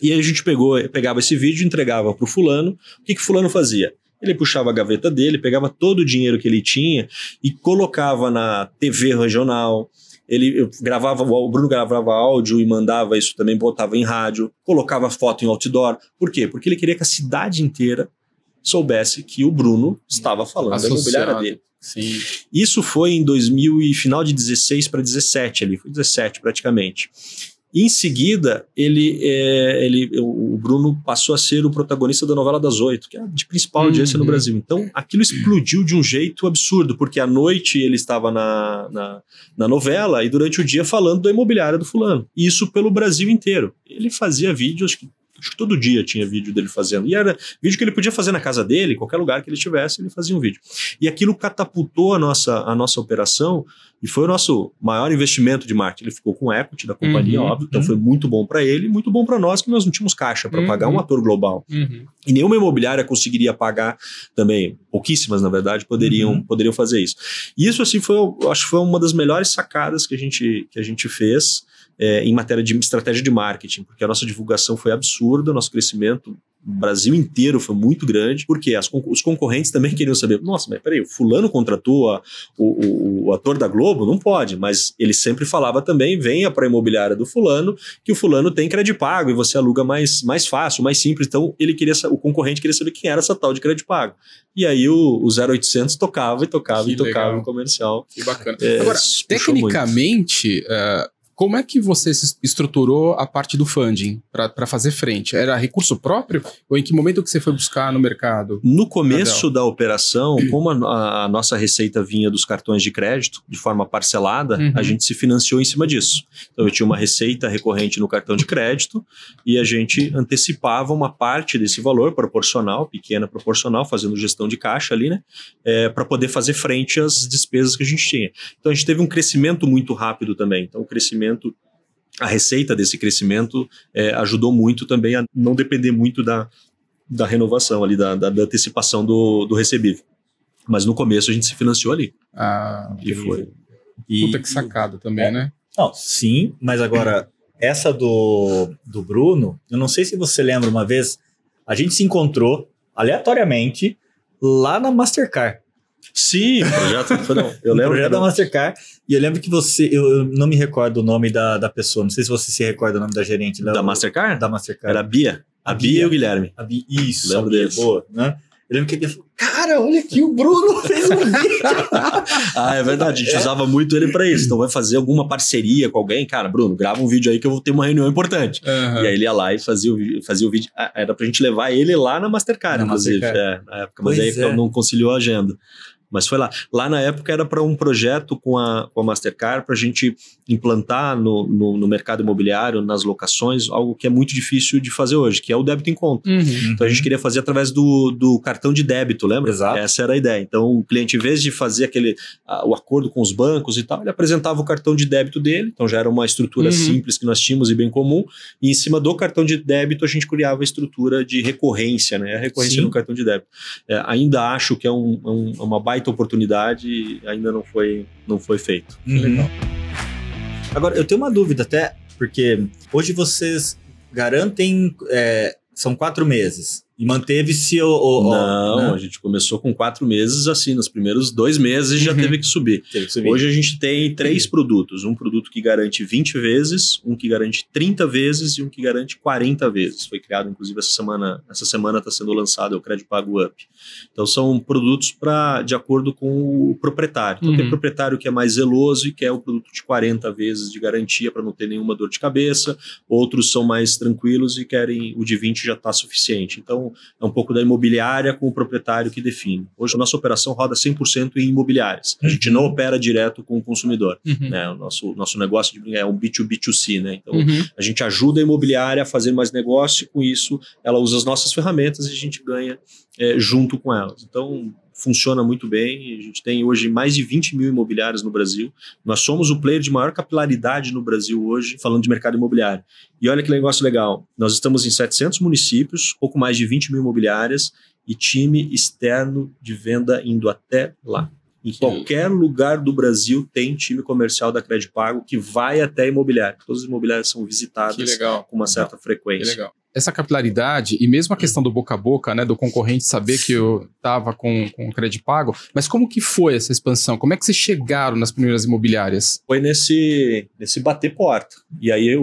E aí a gente pegou, pegava esse vídeo, entregava pro fulano, o que que fulano fazia? Ele puxava a gaveta dele, pegava todo o dinheiro que ele tinha e colocava na TV regional, ele gravava, o Bruno gravava áudio e mandava isso também, botava em rádio, colocava foto em outdoor. Por quê? Porque ele queria que a cidade inteira soubesse que o Bruno estava falando Associado. da imobiliária dele. Sim. Isso foi em 2000 e final de 16 para 17 ali, foi 17 praticamente. Em seguida, ele, é, ele, o Bruno passou a ser o protagonista da novela das oito, que é a de principal audiência uhum. no Brasil. Então, aquilo explodiu de um jeito absurdo, porque à noite ele estava na, na, na novela e durante o dia falando da imobiliária do fulano. Isso pelo Brasil inteiro. Ele fazia vídeos que acho que todo dia tinha vídeo dele fazendo. E era vídeo que ele podia fazer na casa dele, qualquer lugar que ele estivesse, ele fazia um vídeo. E aquilo catapultou a nossa, a nossa operação e foi o nosso maior investimento de marketing. Ele ficou com equity da companhia, uhum, óbvio, então uhum. foi muito bom para ele e muito bom para nós, que nós não tínhamos caixa para uhum. pagar um ator global. Uhum. E nenhuma imobiliária conseguiria pagar também, pouquíssimas na verdade, poderiam, uhum. poderiam fazer isso. E isso, assim, foi, acho que foi uma das melhores sacadas que a gente, que a gente fez é, em matéria de estratégia de marketing, porque a nossa divulgação foi absurda, nosso crescimento o Brasil inteiro foi muito grande, porque as, os concorrentes também queriam saber, nossa, mas peraí, o fulano contratou a, o, o, o, ator da Globo? Não pode, mas ele sempre falava também, venha para a imobiliária do fulano, que o fulano tem crédito pago e você aluga mais, mais fácil, mais simples, então ele queria, o concorrente queria saber quem era essa tal de crédito pago. E aí o, o 0800 tocava e tocava que e tocava legal. o comercial. Que bacana. É, Agora, tecnicamente, uh, como é que você estruturou a parte do funding para fazer frente? Era recurso próprio ou em que momento que você foi buscar no mercado? No começo da operação, como a, a, nossa receita vinha dos cartões de crédito de forma parcelada, uhum. a gente se financiou em cima disso. Então eu tinha uma receita recorrente no cartão de crédito e a gente antecipava uma parte desse valor proporcional, pequena proporcional, fazendo gestão de caixa ali, né? É, para poder fazer frente às despesas que a gente tinha. Então a gente teve um crescimento muito rápido também. Então o crescimento crescimento, a receita desse crescimento é, ajudou muito também a não depender muito da, da renovação ali, da, da, da antecipação do, do recebível. Mas no começo a gente se financiou ali. Ah, e foi. E, Puta que sacada também, é, né? Não, sim, mas agora, essa do, do Bruno, eu não sei se você lembra uma vez, a gente se encontrou aleatoriamente lá na Mastercard. Sim, o projeto foi não. Eu <laughs> lembro. o projeto da Mastercard. E eu lembro que você. Eu, eu, não me recordo o nome da, da pessoa. Não sei se você se recorda o nome da gerente. Da Mastercard? Da Mastercard. Era a Bia. A, a Bia, Bia, e o Guilherme. A Bia, isso. Lembro deles. Boa, né? Eu lembro que ele falou, cara, olha aqui, o Bruno <laughs> fez um vídeo. <laughs> ah, é verdade, a gente é. usava muito ele para isso. Então vai fazer alguma parceria com alguém, cara, Bruno, grava um vídeo aí que eu vou ter uma reunião importante. Uhum. E aí ele ia lá e fazia o, fazia o vídeo. Ah, era pra gente levar ele lá na Mastercard, na inclusive. Mastercard. É, na época, mas pois aí é. não conciliou a agenda. Mas foi lá. Lá na época era para um projeto com a, com a Mastercard para a gente implantar no, no, no, mercado imobiliário, nas locações, algo que é muito difícil de fazer hoje, que é o débito em conta. Uhum. Então a gente queria fazer através do, do cartão de débito, lembra? Exato. Essa era a ideia. Então o cliente, em vez de fazer aquele o acordo com os bancos e tal, ele apresentava o cartão de débito dele. Então já era uma estrutura uhum. simples que nós tínhamos e bem comum. E em cima do cartão de débito a gente criava a estrutura de recorrência, né? A recorrência Sim. no cartão de débito. É, ainda acho que é um, um, uma baita oportunidade e ainda não foi, não foi feito. Uhum. Legal. Agora, eu tenho uma dúvida até, porque hoje vocês garantem. É, são quatro meses. E manteve-se o, o, Não, né? a gente começou com quatro meses, assim, nos primeiros dois meses já uhum. teve, que subir. teve que subir. Hoje a gente tem três uhum. produtos: um produto que garante 20 vezes, um que garante 30 vezes e um que garante 40 vezes. Foi criado, inclusive, essa semana. Essa semana está sendo lançado é o Crédito Pago Up. Então são produtos para de acordo com o proprietário. Então uhum. tem proprietário que é mais zeloso e quer o produto de 40 vezes de garantia para não ter nenhuma dor de cabeça. Outros são mais tranquilos e querem o de 20 já está suficiente. Então é um pouco da imobiliária com o proprietário que define. Hoje a nossa operação roda 100% em imobiliárias. A gente não opera direto com o consumidor. Uhum. Né? O nosso, nosso negócio é um B2B2C, né? Então uhum. a gente ajuda a imobiliária a fazer mais negócio e com isso ela usa as nossas ferramentas e a gente ganha é, junto com elas. Então funciona muito bem. A gente tem hoje mais de 20 mil imobiliários no Brasil. Nós somos o player de maior capilaridade no Brasil hoje, falando de mercado imobiliário. E olha que negócio legal. Nós estamos em 700 municípios, pouco mais de 20 mil imobiliárias e time externo de venda indo até lá. Em qualquer lugar do Brasil tem time comercial da Crédito Pago que vai até a imobiliária. Todas as imobiliárias são visitadas com uma certa frequência. Que legal essa capilaridade e mesmo a questão do boca a boca, né, do concorrente saber que eu estava com, com crédito pago, mas como que foi essa expansão? Como é que vocês chegaram nas primeiras imobiliárias? Foi nesse, nesse bater porta. E aí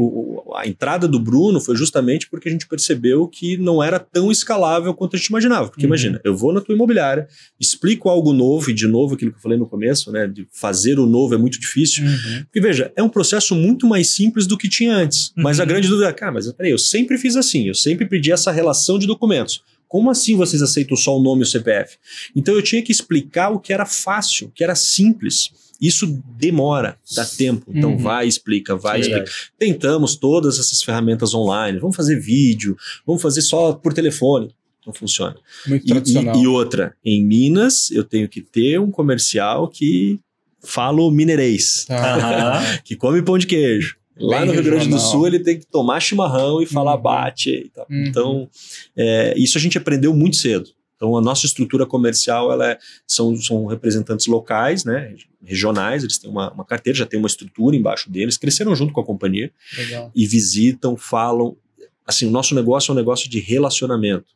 a entrada do Bruno foi justamente porque a gente percebeu que não era tão escalável quanto a gente imaginava. Porque uhum. imagina, eu vou na tua imobiliária, explico algo novo, e de novo aquilo que eu falei no começo, né, de fazer o novo é muito difícil. Uhum. Porque veja, é um processo muito mais simples do que tinha antes. Uhum. Mas a uhum. grande dúvida é, cara, mas peraí, eu sempre fiz assim eu sempre pedi essa relação de documentos. Como assim vocês aceitam só o nome e o CPF? Então eu tinha que explicar o que era fácil, o que era simples. Isso demora, dá tempo. Então uhum. vai, explica, vai, Sim, explica. É. Tentamos todas essas ferramentas online. Vamos fazer vídeo, vamos fazer só por telefone. Não funciona. Muito tradicional. E, e outra, em Minas eu tenho que ter um comercial que falo mineirês, <laughs> que come pão de queijo. Lá no Rio Grande do Sul ele tem que tomar chimarrão e falar uhum. bate e tal. Uhum. Então, é, isso a gente aprendeu muito cedo. Então, a nossa estrutura comercial ela é, são, são representantes locais, né, regionais, eles têm uma, uma, carteira, já tem uma estrutura embaixo deles, cresceram junto com a companhia Legal. e visitam, falam. Assim, o nosso negócio é um negócio de relacionamento.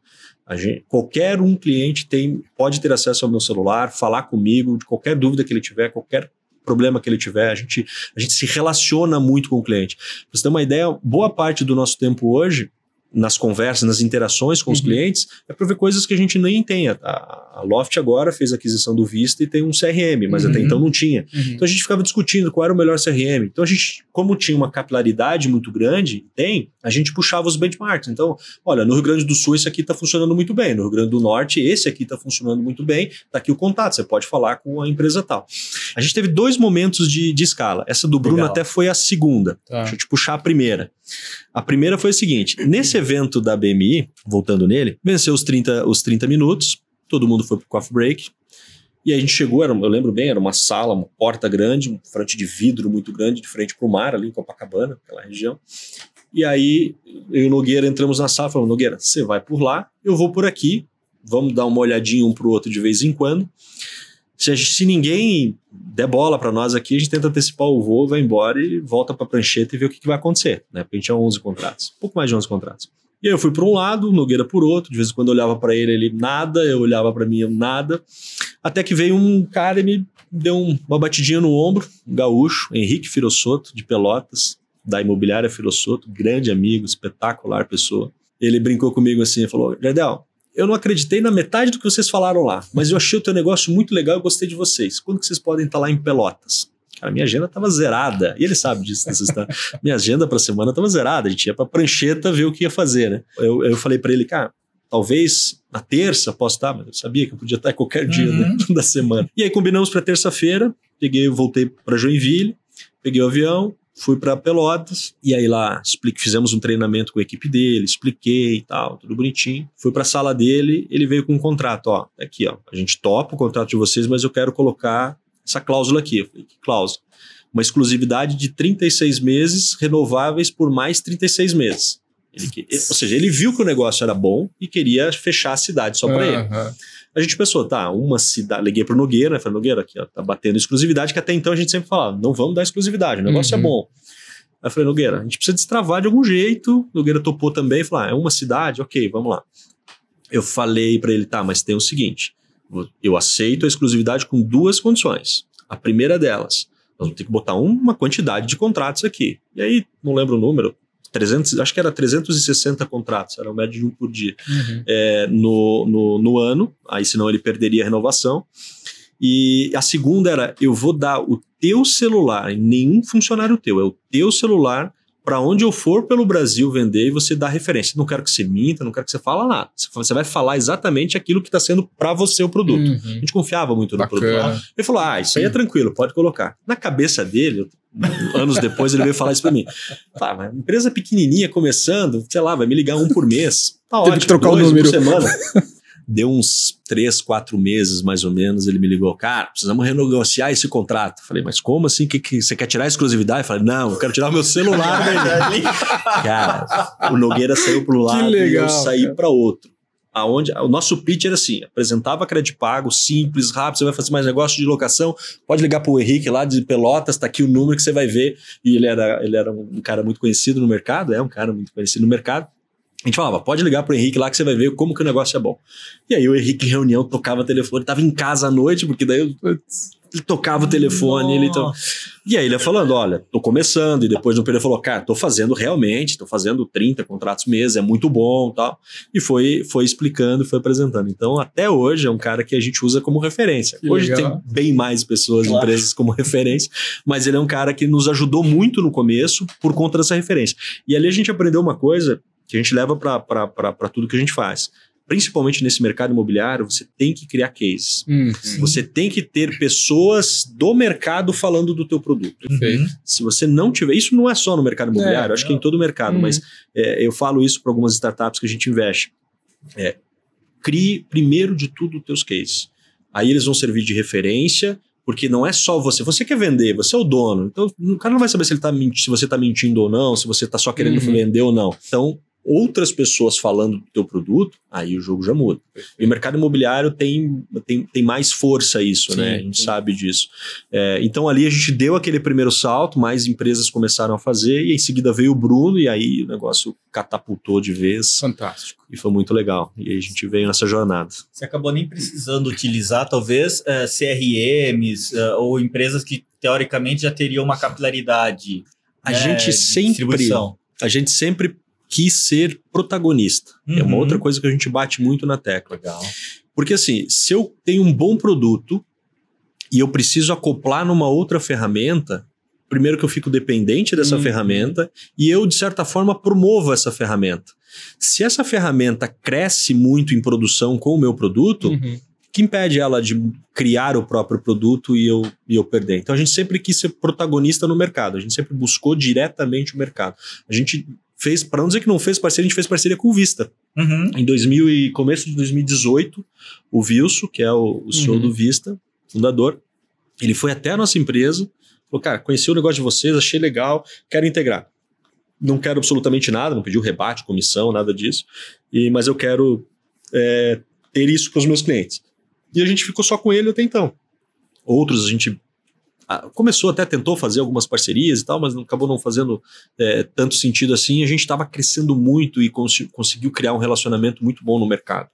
Gente, qualquer um cliente tem, pode ter acesso ao meu celular, falar comigo, de qualquer dúvida que ele tiver, qualquer problema que ele tiver. A gente, a gente se relaciona muito com o cliente. Pra você ter uma ideia, boa parte do nosso tempo hoje nas conversas, nas interações com os uhum. clientes, é para ver coisas que a gente nem tem. A, a, Loft agora fez a aquisição do Vista e tem um CRM, mas uhum. até então não tinha. Uhum. Então a gente ficava discutindo qual era o melhor CRM. Então a gente, como tinha uma capilaridade muito grande, tem, a gente puxava os benchmarks. Então, olha, no Rio Grande do Sul esse aqui está funcionando muito bem, no Rio Grande do Norte esse aqui está funcionando muito bem, está aqui o contato, você pode falar com a empresa tal. A gente teve dois momentos de, de escala. Essa do Bruno Legal. até foi a segunda. Tá. Deixa eu te puxar a primeira. A primeira foi o seguinte: nesse evento da BMI, voltando nele, venceu os 30, os 30 minutos, todo mundo foi pro coffee break. E a gente chegou, era, eu lembro bem, era uma sala, uma porta grande, um frente de vidro muito grande, de frente para o mar, ali em Copacabana, aquela região. E aí eu e o Nogueira entramos na sala e falamos: Nogueira, você vai por lá, eu vou por aqui, vamos dar uma olhadinha um pro outro de vez em quando. Se, gente, se ninguém der bola para nós aqui, a gente tenta antecipar o voo, vai embora e volta para a prancheta e vê o que, que vai acontecer. Né? Porque a gente tinha 11 contratos, pouco mais de 11 contratos. E aí eu fui para um lado, Nogueira por outro, de vez em quando eu olhava para ele, ele nada, eu olhava para mim, nada. Até que veio um cara e me deu uma batidinha no ombro, um gaúcho, Henrique Firossoto, de Pelotas, da imobiliária Firossoto, grande amigo, espetacular pessoa. Ele brincou comigo assim e falou: Jardel, eu não acreditei na metade do que vocês falaram lá, mas eu achei o teu negócio muito legal e gostei de vocês. Quando que vocês podem estar lá em Pelotas? Cara, minha agenda estava zerada. E ele sabe disso. <laughs> minha agenda para a semana estava zerada. A gente ia para prancheta ver o que ia fazer, né? Eu, eu falei para ele, cara, talvez na terça possa estar, mas eu sabia que eu podia estar qualquer dia né, uhum. né, <laughs> da semana. E aí combinamos para terça-feira. Peguei, voltei para Joinville, peguei o avião, fui para Pelotas e aí lá explique, fizemos um treinamento com a equipe dele, expliquei e tal, tudo bonitinho. Fui para a sala dele, ele veio com um contrato, ó, tá aqui, ó, a gente topa o contrato de vocês, mas eu quero colocar essa cláusula aqui. Eu falei, que cláusula? Uma exclusividade de 36 meses renováveis por mais 36 meses. Ele, ou seja, ele viu que o negócio era bom e queria fechar a cidade só para uhum. ele. A gente pensou, tá, uma cidade. Liguei pro Nogueira, né? Falei, Nogueira, aqui, ó, tá batendo exclusividade, que até então a gente sempre falava, não vamos dar exclusividade, o negócio é uhum. é bom. Aí eu falei, Nogueira, a gente precisa destravar de algum jeito. Nogueira topou também, falou, ah, é uma cidade, ok, vamos lá. Eu falei para ele, tá, mas tem o seguinte: eu aceito a exclusividade com duas condições. A primeira delas, nós vamos ter que botar uma quantidade de contratos aqui. E aí, não lembro o número, 300, acho que era 360 contratos, era o médio de um por dia uhum. é, no, no, no, ano, aí senão ele perderia a renovação. E a segunda era: eu vou dar o teu celular, nenhum funcionário teu, é o teu celular para onde eu for pelo Brasil vender e você dá referência. Não quero que você minta, não quero que você fale nada. Você vai falar exatamente aquilo que está sendo para você o produto. Uhum. A gente confiava muito Bacana. no produto. Ele falou: ah, isso aí é tranquilo, pode colocar. Na cabeça dele, anos depois, ele veio falar isso para mim. Tá, mas empresa pequenininha começando, sei lá, vai me ligar um por mês. Tá Teve ótimo, que trocar dois, o número. por semana. <laughs> Deu uns três, quatro meses mais ou menos, ele me ligou, cara, precisamos renegociar esse contrato. Falei, mas como assim? Que, que você quer tirar a exclusividade? Falei, não, eu quero tirar o meu celular <laughs> dele. cara, o Nogueira saiu para um lado legal, e eu saí para outro. Aonde, o nosso pitch era assim: apresentava crédito pago, simples, rápido, você vai fazer mais negócio de locação, pode ligar para o Henrique lá de Pelotas, tá aqui o número que você vai ver. E ele era, ele era um cara muito conhecido no mercado, é um cara muito conhecido no mercado. A gente falava, pode ligar pro Henrique lá que você vai ver como que o negócio é bom. E aí o Henrique em reunião tocava telefone, tava em casa à noite, porque daí ele tocava o telefone, ele to... E aí ele ia falando, olha, tô começando, e depois no período falou, cara, tô fazendo realmente, tô fazendo 30 contratos mês, é muito bom tal. E foi, foi explicando, foi apresentando. Então, até hoje é um cara que a gente usa como referência. Que hoje legal. tem bem mais pessoas, claro. empresas como <laughs> referência, mas ele é um cara que nos ajudou muito no começo por conta dessa referência. E ali a gente aprendeu uma coisa que a gente leva para tudo que a gente faz. Principalmente nesse mercado imobiliário, você tem que criar cases. Uhum. Você tem que ter pessoas do mercado falando do teu produto. Uhum. Se você não tiver, isso não é só no mercado imobiliário, é, acho que é em todo o mercado, uhum. mas é, eu falo isso para algumas startups que a gente investe. É, crie primeiro de tudo os teus cases. Aí eles vão servir de referência porque não é só você. Você quer vender, você é o dono. Então, o cara não vai saber se, ele tá mentindo, se você está mentindo ou não, se você está só querendo uhum. vender ou não. Então, outras pessoas falando do teu produto, aí o jogo já muda. E o mercado imobiliário tem, tem, tem mais força isso, sim, né? A gente sim. sabe disso. É, então ali a gente deu aquele primeiro salto, mais empresas começaram a fazer, e em seguida veio o Bruno, e aí o negócio catapultou de vez. Fantástico. E foi muito legal. E aí a gente veio nessa jornada. Você acabou nem precisando utilizar, talvez, uh, é, CRMs uh, é, ou empresas que teoricamente já teriam uma capilaridade. A né, gente sempre. A gente sempre quis ser protagonista. Uhum. É uma uhum. outra coisa que a gente bate muito na tecla. Legal. Porque assim, se eu tenho um bom produto e eu preciso acoplar numa outra ferramenta, primeiro que eu fico dependente dessa uhum. ferramenta e eu, de certa forma, promovo essa ferramenta. Se essa ferramenta cresce muito em produção com o meu produto, uhum. que impede ela de criar o próprio produto e eu, e eu perder? Então a gente sempre quis ser protagonista no mercado, a gente sempre buscou diretamente o mercado. A gente fez, para não dizer que não fez parceria, a gente fez parceria com o Vista. Uhum. Em 2000 e começo de 2018, o Vilso, que é o, o CEO uhum. do Vista, fundador, ele foi até a nossa empresa, falou, cara, conheci o negócio de vocês, achei legal, quero integrar. Não quero absolutamente nada, não pediu rebate, comissão, nada disso, e, mas eu quero é, ter isso para os meus clientes. E a gente ficou só com ele até então. Outros a gente começou até, tentou fazer algumas parcerias e tal, mas acabou não fazendo é, tanto sentido assim. A gente estava crescendo muito e cons conseguiu criar um relacionamento muito bom no mercado.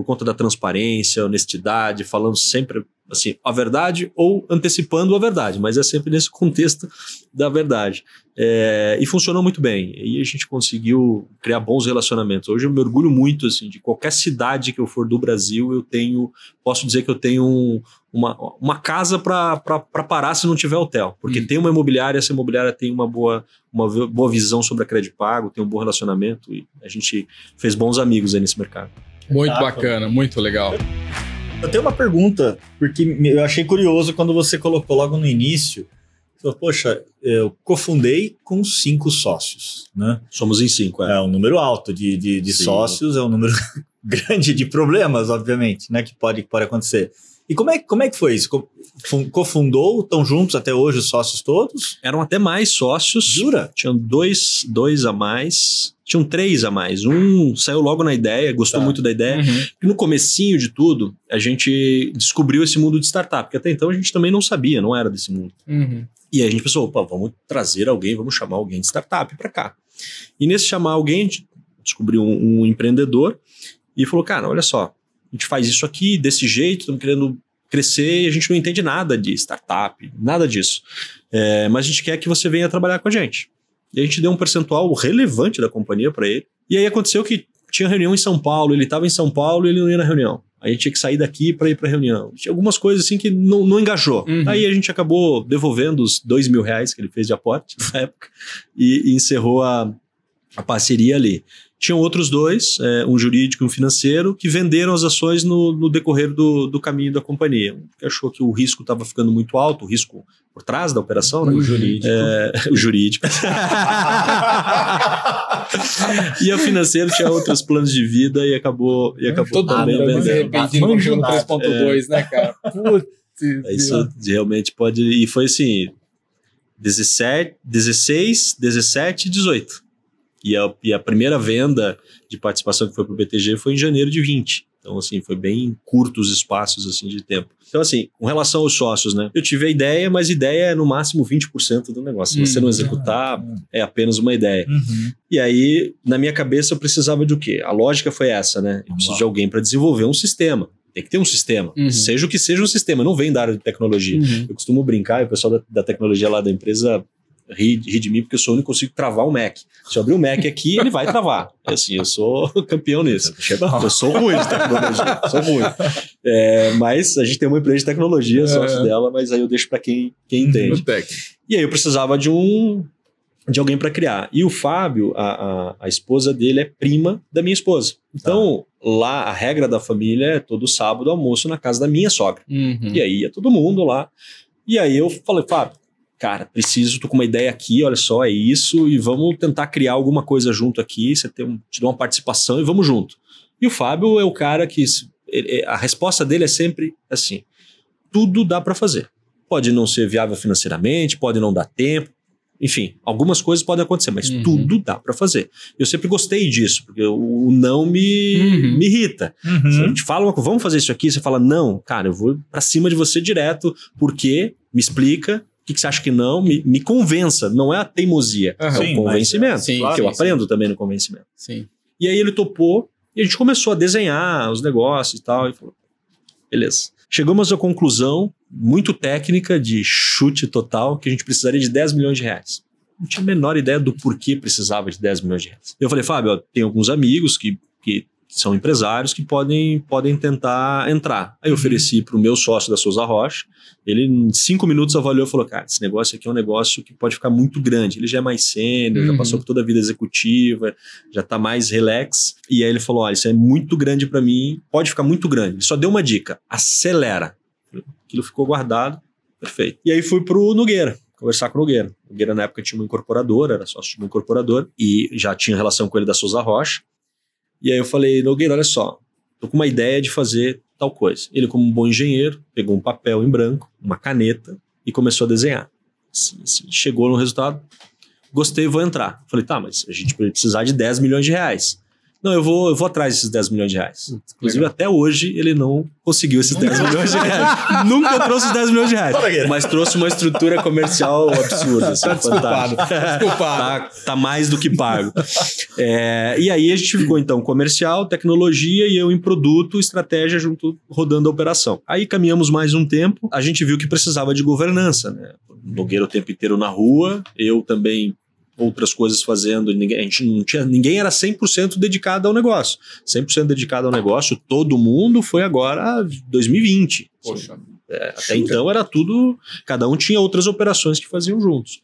Por conta da transparência, honestidade, falando sempre assim, a verdade ou antecipando a verdade, mas é sempre nesse contexto da verdade. É, e funcionou muito bem. E a gente conseguiu criar bons relacionamentos. Hoje eu me orgulho muito assim de qualquer cidade que eu for do Brasil, eu tenho, posso dizer que eu tenho um, uma, uma casa para parar se não tiver hotel, porque hum. tem uma imobiliária, essa imobiliária tem uma boa, uma boa visão sobre a crédito pago, tem um bom relacionamento e a gente fez bons amigos aí nesse mercado. Muito bacana, muito legal. Eu tenho uma pergunta, porque eu achei curioso quando você colocou logo no início. Falou, Poxa, eu cofundei com cinco sócios, né? Somos em cinco, é. É um número alto de, de, de sócios, é um número <laughs> grande de problemas, obviamente, né? Que pode, pode acontecer. E como é, como é que foi isso? Cofundou, estão juntos até hoje os sócios todos? Eram até mais sócios. Jura? Tinham dois, dois a mais tinham três a mais. Um saiu logo na ideia, gostou tá. muito da ideia. Uhum. E no comecinho de tudo, a gente descobriu esse mundo de startup, porque até então a gente também não sabia, não era desse mundo. Uhum. E aí a gente pensou, opa, vamos trazer alguém, vamos chamar alguém de startup para cá. E nesse chamar alguém, a gente descobriu um, um empreendedor e falou, cara, olha só, a gente faz isso aqui desse jeito, estamos querendo crescer e a gente não entende nada de startup, nada disso. É, mas a gente quer que você venha trabalhar com a gente. E a gente deu um percentual relevante da companhia para ele. E aí aconteceu que tinha reunião em São Paulo, ele estava em São Paulo e ele não ia na reunião. Aí a gente tinha que sair daqui para ir para a reunião. Tinha algumas coisas assim que não, não engajou. Uhum. Aí a gente acabou devolvendo os dois mil reais que ele fez de aporte na época e, e encerrou a, a parceria ali. Tinham outros dois, é, um jurídico e um financeiro, que venderam as ações no, no decorrer do, do, caminho da companhia. Um que achou que o risco estava ficando muito alto, o risco por trás da operação, né? O jurídico. É, <laughs> o jurídico. <laughs> e o financeiro tinha outros planos de vida e acabou, e acabou Todo também mundo vendendo. De repente, no 3.2, né, cara? Putz, <laughs> Isso realmente pode... E foi assim, 17, 16, 17 18. E a, e a primeira venda de participação que foi para o BTG foi em janeiro de 20. Então, assim, foi bem curto os espaços assim, de tempo. Então, assim, com relação aos sócios, né? Eu tive a ideia, mas ideia é no máximo 20% do negócio. Se você não uhum. executar, é apenas uma ideia. Uhum. E aí, na minha cabeça, eu precisava de o quê? A lógica foi essa, né? Eu preciso de alguém para desenvolver um sistema. Tem que ter um sistema. Uhum. Seja o que seja um sistema, não vem da área de tecnologia. Uhum. Eu costumo brincar, e o pessoal da, da tecnologia lá da empresa ri, ri de mim porque eu sou o único que consigo travar o Mac. Se eu abrir o Mac aqui, <laughs> ele vai travar. Assim, eu sou <laughs> campeão nisso. Eu sou ruim de tecnologia, sou ruim. É, mas a gente tem uma empresa de tecnologia, sócio é. dela, mas aí eu deixo para quem, quem entende. E aí eu precisava de um de alguém para criar. E o Fábio, a, a, a, esposa dele é prima da minha esposa. Então, tá. lá a regra da família é todo sábado almoço na casa da minha sogra. Uhum. E aí ia todo mundo lá. E aí eu falei, Fábio, cara, preciso, tô com uma ideia aqui, olha só, é isso, e vamos tentar criar alguma coisa junto aqui, você tem um, te dá uma participação e vamos junto. E o Fábio é o cara que ele, a resposta dele é sempre assim: tudo dá para fazer. Pode não ser viável financeiramente, pode não dar tempo, enfim, algumas coisas podem acontecer, mas uhum. tudo dá para fazer. Eu sempre gostei disso, porque o não me, uhum. me irrita. Uhum. Se a gente fala, vamos fazer isso aqui, você fala, não, cara, eu vou para cima de você direto, porque me explica, que, que você acha que não? Me, me convença. Não é a teimosia, uhum. é o convencimento. Mas, sim, claro, que eu aprendo sim. também no convencimento. Sim. E aí ele topou e a gente começou a desenhar os negócios e tal. E falou, beleza. Chegamos à conclusão muito técnica de chute total que a gente precisaria de 10 milhões de reais. Não tinha a menor ideia do porquê precisava de 10 milhões de reais. Eu falei, Fábio, ó, tem alguns amigos que, que são empresários que podem, podem tentar entrar. Aí eu uhum. ofereci para o meu sócio da Souza Rocha, ele em cinco minutos avaliou e falou, cara, esse negócio aqui é um negócio que pode ficar muito grande. Ele já é mais sênior, uhum. já passou por toda a vida executiva, já está mais relax. E aí ele falou, olha, isso é muito grande para mim, pode ficar muito grande. Ele só deu uma dica, acelera. Aquilo ficou guardado, perfeito. E aí fui pro Nogueira, conversar com o Nogueira. O Nogueira na época tinha uma incorporadora, era sócio de uma incorporadora, e já tinha relação com ele da Souza Rocha. E aí eu falei, Nogueira, olha só, tô com uma ideia de fazer tal coisa. Ele, como um bom engenheiro, pegou um papel em branco, uma caneta e começou a desenhar. Chegou no resultado, gostei, vou entrar. Falei, tá, mas a gente vai precisar de 10 milhões de reais. Não, eu vou, eu vou atrás desses 10 milhões de reais. Inclusive, até hoje, ele não conseguiu esses 10 milhões de reais. <laughs> Nunca trouxe os 10 milhões de reais. Mas trouxe uma estrutura comercial absurda. Assim, tá desculpado. tá, tá, mais do que pago. É, e aí a gente ficou, então, comercial, tecnologia e eu em produto, estratégia junto, rodando a operação. Aí caminhamos mais um tempo, a gente viu que precisava de governança, né? Nogueira o tempo inteiro na rua, eu também outras coisas fazendo, ninguém, a gente não tinha, ninguém era 100% dedicado ao negócio. 100% dedicado ao negócio, todo mundo foi agora 2020. Poxa. É, até então era tudo, cada um tinha outras operações que faziam juntos.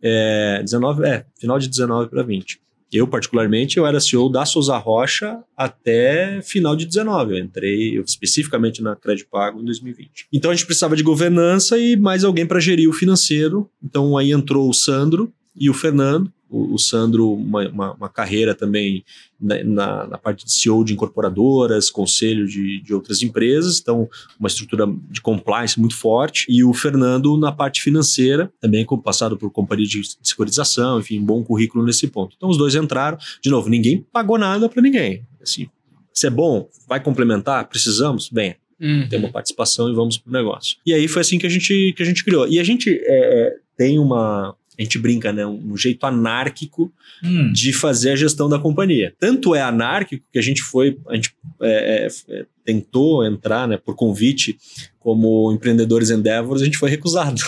É, 19, é, final de 19 para 20. Eu, particularmente, eu era CEO da Souza Rocha até final de 19. Eu entrei eu, especificamente na Crédito Pago em 2020. Então a gente precisava de governança e mais alguém para gerir o financeiro. Então aí entrou o Sandro, e o Fernando, o, o Sandro, uma, uma, uma, carreira também na, na, na, parte de CEO de incorporadoras, conselho de, de outras empresas, então uma estrutura de compliance muito forte, e o Fernando na parte financeira, também passado por companhia de securitização, enfim, um bom currículo nesse ponto. Então os dois entraram, de novo, ninguém pagou nada para ninguém. Assim, se é bom, vai complementar, precisamos, bem, Uhum. Tem uma participação e vamos pro negócio. E aí foi assim que a gente, que a gente criou. E a gente é, tem uma, a gente brinca, né? Um, jeito anárquico hum. de fazer a gestão da companhia. Tanto é anárquico que a gente foi, a gente é, é, é tentou entrar, né, por convite como empreendedores Endeavors, a gente foi recusado.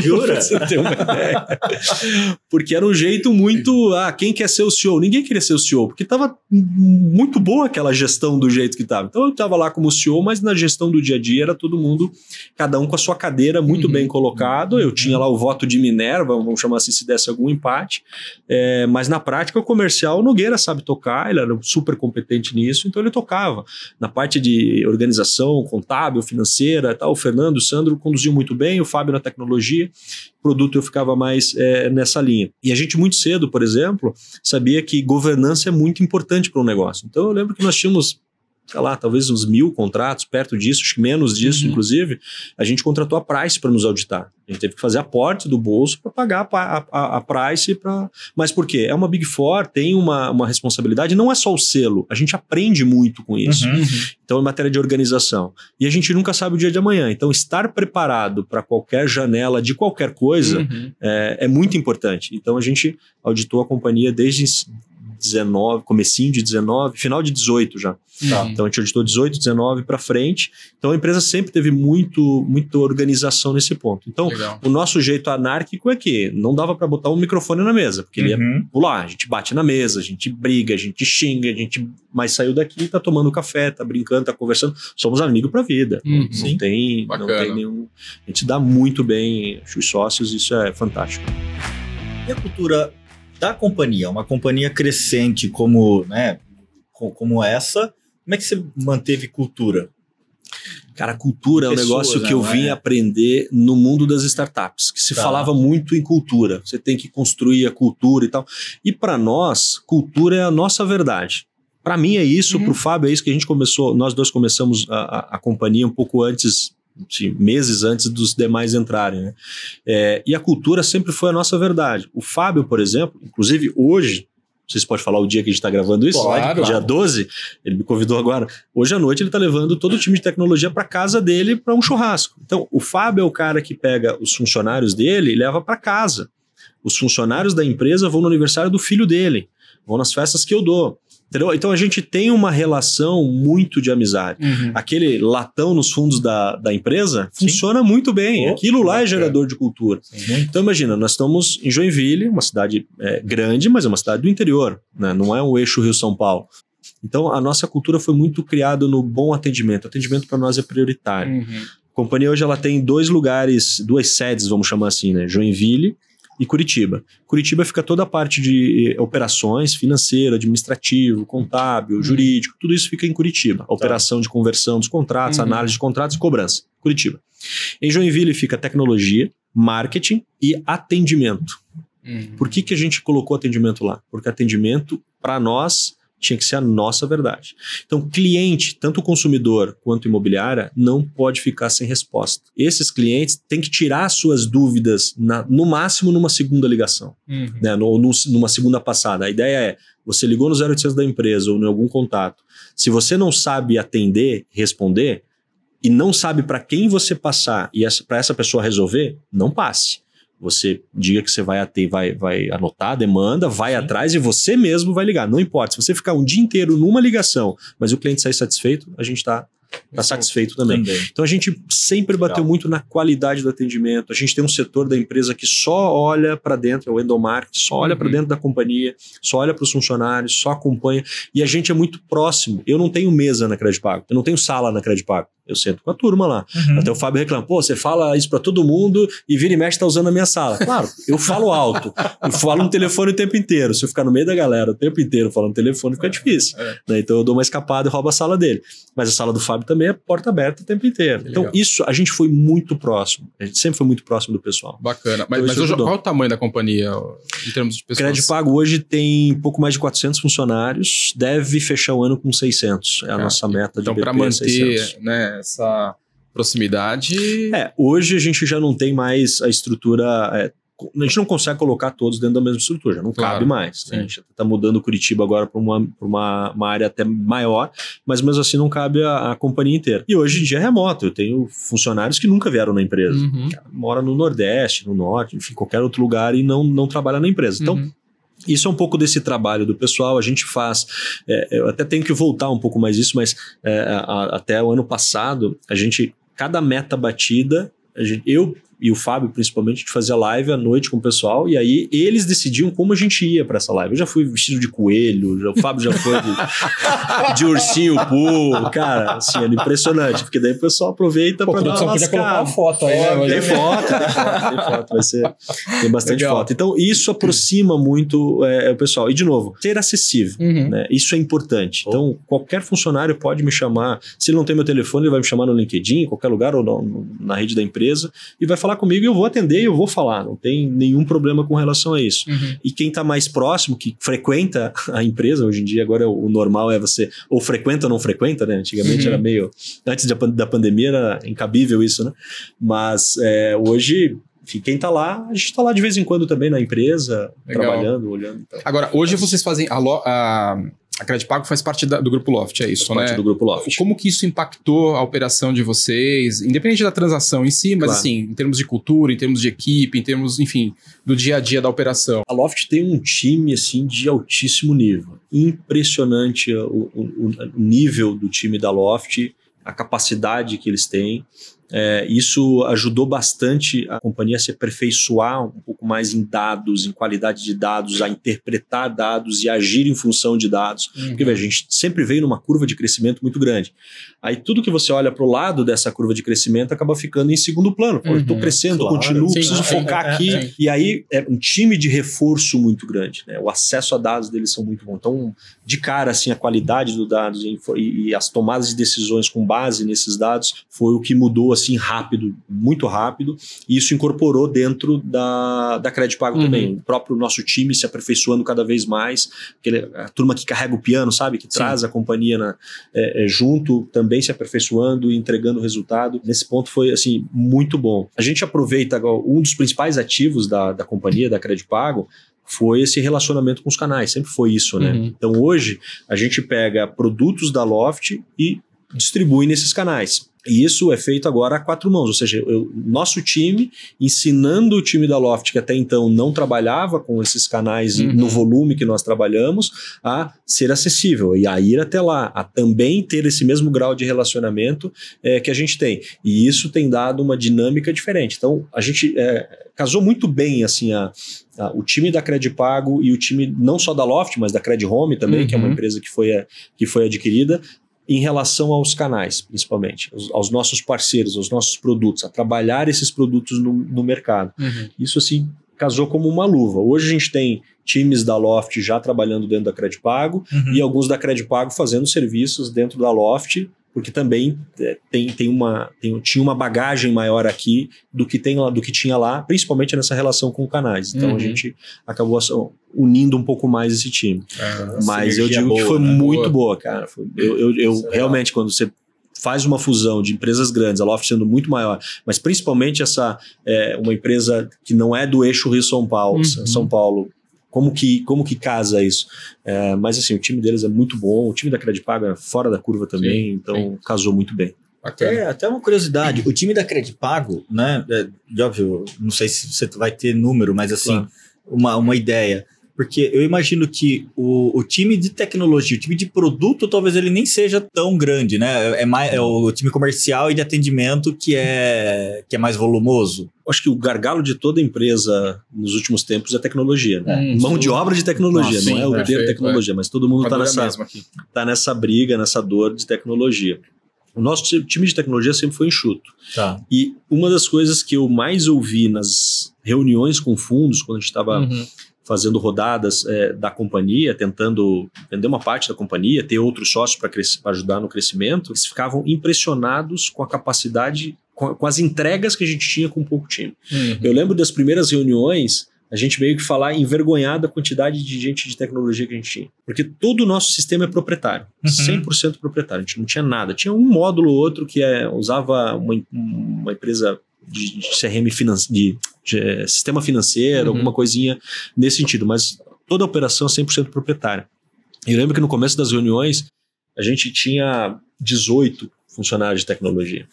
Jura? <laughs> você ter uma ideia. Porque era um jeito muito. Ah, quem quer ser o CEO? Ninguém queria ser o CEO, porque estava muito boa aquela gestão do jeito que estava. Então eu estava lá como CEO, mas na gestão do dia a dia era todo mundo, cada um com a sua cadeira muito uhum. bem colocado. Eu tinha lá o voto de Minerva, vamos chamar assim, se desse algum empate. É, mas na prática, o comercial, o Nogueira sabe tocar, ele era super competente nisso, então ele tocava. Na parte de organização contábil, financeira, tal, o Fernando, o Sandro conduziu muito bem, o Fábio na tecnologia, produto eu ficava mais é, nessa linha. E a gente muito cedo, por exemplo, sabia que governança é muito importante para um negócio. Então eu lembro que nós tínhamos sei lá, talvez uns mil contratos, perto disso, acho que menos disso, uhum. inclusive, a gente contratou a Price para nos auditar. A gente teve que fazer aporte do bolso para pagar a, a, a Price. Pra... Mas por quê? É uma Big Four, tem uma, uma responsabilidade, não é só o selo, a gente aprende muito com isso. Uhum. Então, em matéria de organização. E a gente nunca sabe o dia de amanhã. Então, estar preparado para qualquer janela de qualquer coisa uhum. é, é muito importante. Então, a gente auditou a companhia desde 19, comecinho de 19, final de 18 já. Tá. Então a gente auditou 18, 19 para frente. Então a empresa sempre teve muito, muita organização nesse ponto. Então Legal. O nosso jeito anárquico é que não dava para botar um microfone na mesa, porque uhum. ele ia uhum. pular. A gente bate na mesa, a gente briga, a gente xinga, a gente mas saiu daqui, tá tomando café, tá brincando, tá conversando. Somos amigos para vida. Uhum. Não, tem, não tem nenhum. A gente dá muito bem os sócios, isso é fantástico. E a cultura da companhia, uma companhia crescente como, né, como essa, como é que você manteve cultura? Cara, cultura Pessoas, é um negócio que eu vim é? aprender no mundo das startups, que se tá. falava muito em cultura. Você tem que construir a cultura e tal. E para nós, cultura é a nossa verdade. Para mim é isso, uhum. para o Fábio é isso que a gente começou. Nós dois começamos a, a, a companhia um pouco antes meses antes dos demais entrarem. Né? É, e a cultura sempre foi a nossa verdade. O Fábio, por exemplo, inclusive hoje, vocês podem falar o dia que a gente está gravando isso? Claro, dia 12, ele me convidou agora. Hoje à noite ele está levando todo o time de tecnologia para casa dele para um churrasco. Então, o Fábio é o cara que pega os funcionários dele e leva para casa. Os funcionários da empresa vão no aniversário do filho dele, vão nas festas que eu dou. Entendeu? Então a gente tem uma relação muito de amizade. Uhum. Aquele latão nos fundos da, da empresa Sim. funciona muito bem. Oh, Aquilo lá é gerador de cultura. Sim. Então imagina, nós estamos em Joinville, uma cidade é, grande, mas é uma cidade do interior, né? não é um eixo Rio-São Paulo. Então a nossa cultura foi muito criada no bom atendimento. O atendimento para nós é prioritário. Uhum. A companhia hoje ela tem dois lugares, duas sedes, vamos chamar assim, né? Joinville e Curitiba. Curitiba fica toda a parte de eh, operações, financeira, administrativo, contábil, uhum. jurídico, tudo isso fica em Curitiba. A operação de conversão dos contratos, uhum. análise de contratos e cobrança. Curitiba. Em Joinville fica tecnologia, marketing e atendimento. Uhum. Por que, que a gente colocou atendimento lá? Porque atendimento, para nós, tinha que ser a nossa verdade. Então, cliente, tanto consumidor quanto imobiliária, não pode ficar sem resposta. Esses clientes têm que tirar suas dúvidas, na, no máximo numa segunda ligação, uhum. né, ou numa segunda passada. A ideia é, você ligou no 0800 da empresa ou em algum contato, se você não sabe atender, responder, e não sabe para quem você passar e para essa pessoa resolver, não passe. Você diga que você vai, ater, vai, vai anotar a demanda, vai Sim. atrás e você mesmo vai ligar. Não importa. Se você ficar um dia inteiro numa ligação, mas o cliente sair satisfeito, a gente está está satisfeito também. também. Então a gente sempre Legal. bateu muito na qualidade do atendimento. A gente tem um setor da empresa que só olha para dentro, é o endomarketing, só olha uhum. para dentro da companhia, só olha para os funcionários, só acompanha. E a gente é muito próximo. Eu não tenho mesa na Crédito Pago, eu não tenho sala na Crédito Pago. Eu sento com a turma lá. Uhum. Até o Fábio reclama, pô, você fala isso para todo mundo e vira e mexe tá usando a minha sala. Claro, eu falo alto. Eu falo no telefone o tempo inteiro. Se eu ficar no meio da galera o tempo inteiro falando no telefone, fica é, difícil. É. Né? Então eu dou uma escapada e roubo a sala dele. Mas a sala do Fábio também é porta aberta o tempo inteiro. Então isso, a gente foi muito próximo. A gente sempre foi muito próximo do pessoal. Bacana. Mas, então, mas hoje, qual o tamanho da companhia em termos de pessoas? Crédito Pago hoje tem pouco mais de 400 funcionários. Deve fechar o ano com 600. É a nossa meta então, de Então, para manter 600. né, essa proximidade. É, hoje a gente já não tem mais a estrutura. É, a gente não consegue colocar todos dentro da mesma estrutura, já não claro, cabe mais. Né? A gente está mudando Curitiba agora para uma, uma, uma, área até maior, mas mesmo assim não cabe a, a, companhia inteira. E hoje em dia é remoto. Eu tenho funcionários que nunca vieram na empresa. Uhum. Mora no Nordeste, no Norte, enfim, qualquer outro lugar e não, não trabalha na empresa. Então, uhum. Isso é um pouco desse trabalho do pessoal. A gente faz. É, eu até tenho que voltar um pouco mais isso, mas é, a, até o ano passado, a gente cada meta batida, gente, eu e o Fábio, principalmente, a gente fazia live à noite com o pessoal, e aí eles decidiam como a gente ia para essa live. Eu já fui vestido de coelho, já, o Fábio já foi de, <laughs> de ursinho pô, cara, assim, era impressionante, porque daí o pessoal aproveita para dar uma podia colocar uma foto aí, né? Tem foto, tem foto, tem foto, vai ser, tem bastante Legal. foto. Então, isso aproxima muito é, o pessoal. E, de novo, ser acessível, uhum. né? Isso é importante. Então, qualquer funcionário pode me chamar, se ele não tem meu telefone, ele vai me chamar no LinkedIn, em qualquer lugar, ou no, na rede da empresa, e vai falar falar comigo, eu vou atender e eu vou falar. Não tem nenhum problema com relação a isso. Uhum. E quem está mais próximo, que frequenta a empresa, hoje em dia, agora o normal é você ou frequenta ou não frequenta, né? Antigamente uhum. era meio. Antes da pandemia era incabível isso, né? Mas é, hoje enfim, quem está lá, a gente está lá de vez em quando também na empresa, Legal. trabalhando, olhando. Então. Agora, hoje vocês fazem a, a, a Credit Pago faz parte da, do Grupo Loft, é isso, faz né? parte do Grupo Loft. Como que isso impactou a operação de vocês, independente da transação em si, mas claro. assim, em termos de cultura, em termos de equipe, em termos, enfim, do dia a dia da operação? A Loft tem um time, assim, de altíssimo nível. Impressionante o, o, o nível do time da Loft, a capacidade que eles têm. É, isso ajudou bastante a companhia a se aperfeiçoar um pouco mais em dados, em qualidade de dados, a interpretar dados e agir em função de dados. Uhum. Porque veja, a gente sempre veio numa curva de crescimento muito grande. Aí tudo que você olha para o lado dessa curva de crescimento acaba ficando em segundo plano. Uhum. estou crescendo, claro. continuo, Sim, preciso é, focar é, aqui. É, e aí é um time de reforço muito grande. Né? O acesso a dados deles são muito bom. Então, de cara, assim, a qualidade dos dados e, e as tomadas de decisões com base nesses dados foi o que mudou assim rápido, muito rápido, e isso incorporou dentro da, da Crédito Pago uhum. também. O próprio nosso time se aperfeiçoando cada vez mais, aquele, a turma que carrega o piano, sabe? Que Sim. traz a companhia na, é, é, junto, também se aperfeiçoando e entregando resultado. Nesse ponto foi, assim, muito bom. A gente aproveita um dos principais ativos da, da companhia, da Crédito Pago, foi esse relacionamento com os canais, sempre foi isso, né? Uhum. Então hoje a gente pega produtos da Loft e distribui nesses canais. E isso é feito agora a quatro mãos, ou seja, eu, nosso time ensinando o time da Loft, que até então não trabalhava com esses canais uhum. no volume que nós trabalhamos, a ser acessível e a ir até lá, a também ter esse mesmo grau de relacionamento é, que a gente tem. E isso tem dado uma dinâmica diferente. Então, a gente é, casou muito bem assim a, o time da Credipago e o time não só da Loft, mas da Cred Home também, uhum. que é uma uhum. empresa que foi, a, que foi adquirida, em relação aos canais, principalmente, aos, aos, nossos parceiros, aos nossos produtos, a trabalhar esses produtos no, no mercado. Uhum. Isso, assim, casou como uma luva. Hoje a gente tem times da Loft já trabalhando dentro da Credpago uhum. e alguns da Credpago fazendo serviços dentro da Loft porque também é, tem, tem uma, tem, tinha uma bagagem maior aqui do que, tem lá, do que tinha lá, principalmente nessa relação com canais. Então uhum. a gente acabou unindo um pouco mais esse time. É, Mas eu digo boa, que foi né? muito boa, boa cara. Foi, eu eu, eu é realmente, quando você faz uma fusão de empresas grandes, a Loft sendo muito maior, mas principalmente essa é, uma empresa que não é do eixo Rio São Paulo, uhum. São Paulo, como que, como que casa isso? É, mas assim, o time deles é muito bom, o time da Credipago é fora da curva também, sim, então sim. casou muito bem. Até, até uma curiosidade, o time da Credipago, né, é, de óbvio, não sei se você vai ter número, mas assim, claro. uma, uma ideia. Porque eu imagino que o, o time de tecnologia, o time de produto, talvez ele nem seja tão grande, né? É, mais, é o time comercial e de atendimento que é, que é mais volumoso. Acho que o gargalo de toda empresa nos últimos tempos é tecnologia, né? Hum, Mão de obra de tecnologia, Nossa, não sim, é o perfeito, de tecnologia, é. mas todo mundo está nessa, tá nessa briga, nessa dor de tecnologia. O nosso time de tecnologia sempre foi enxuto. Tá. E uma das coisas que eu mais ouvi nas reuniões com fundos, quando a gente estava uhum fazendo rodadas é, da companhia, tentando vender uma parte da companhia, ter outros sócios para ajudar no crescimento, eles ficavam impressionados com a capacidade, com, com as entregas que a gente tinha com pouco time. Uhum. Eu lembro das primeiras reuniões, a gente meio que falar envergonhado a quantidade de gente de tecnologia que a gente tinha. Porque todo o nosso sistema é proprietário, uhum. 100% proprietário. A gente não tinha nada. Tinha um módulo ou outro que é, usava uma, uma empresa de, de CRM finance, de, de, eh, sistema financeiro, uhum. alguma coisinha nesse sentido, mas toda a operação é 100% proprietária. E eu lembro que no começo das reuniões a gente tinha 18 funcionários de tecnologia.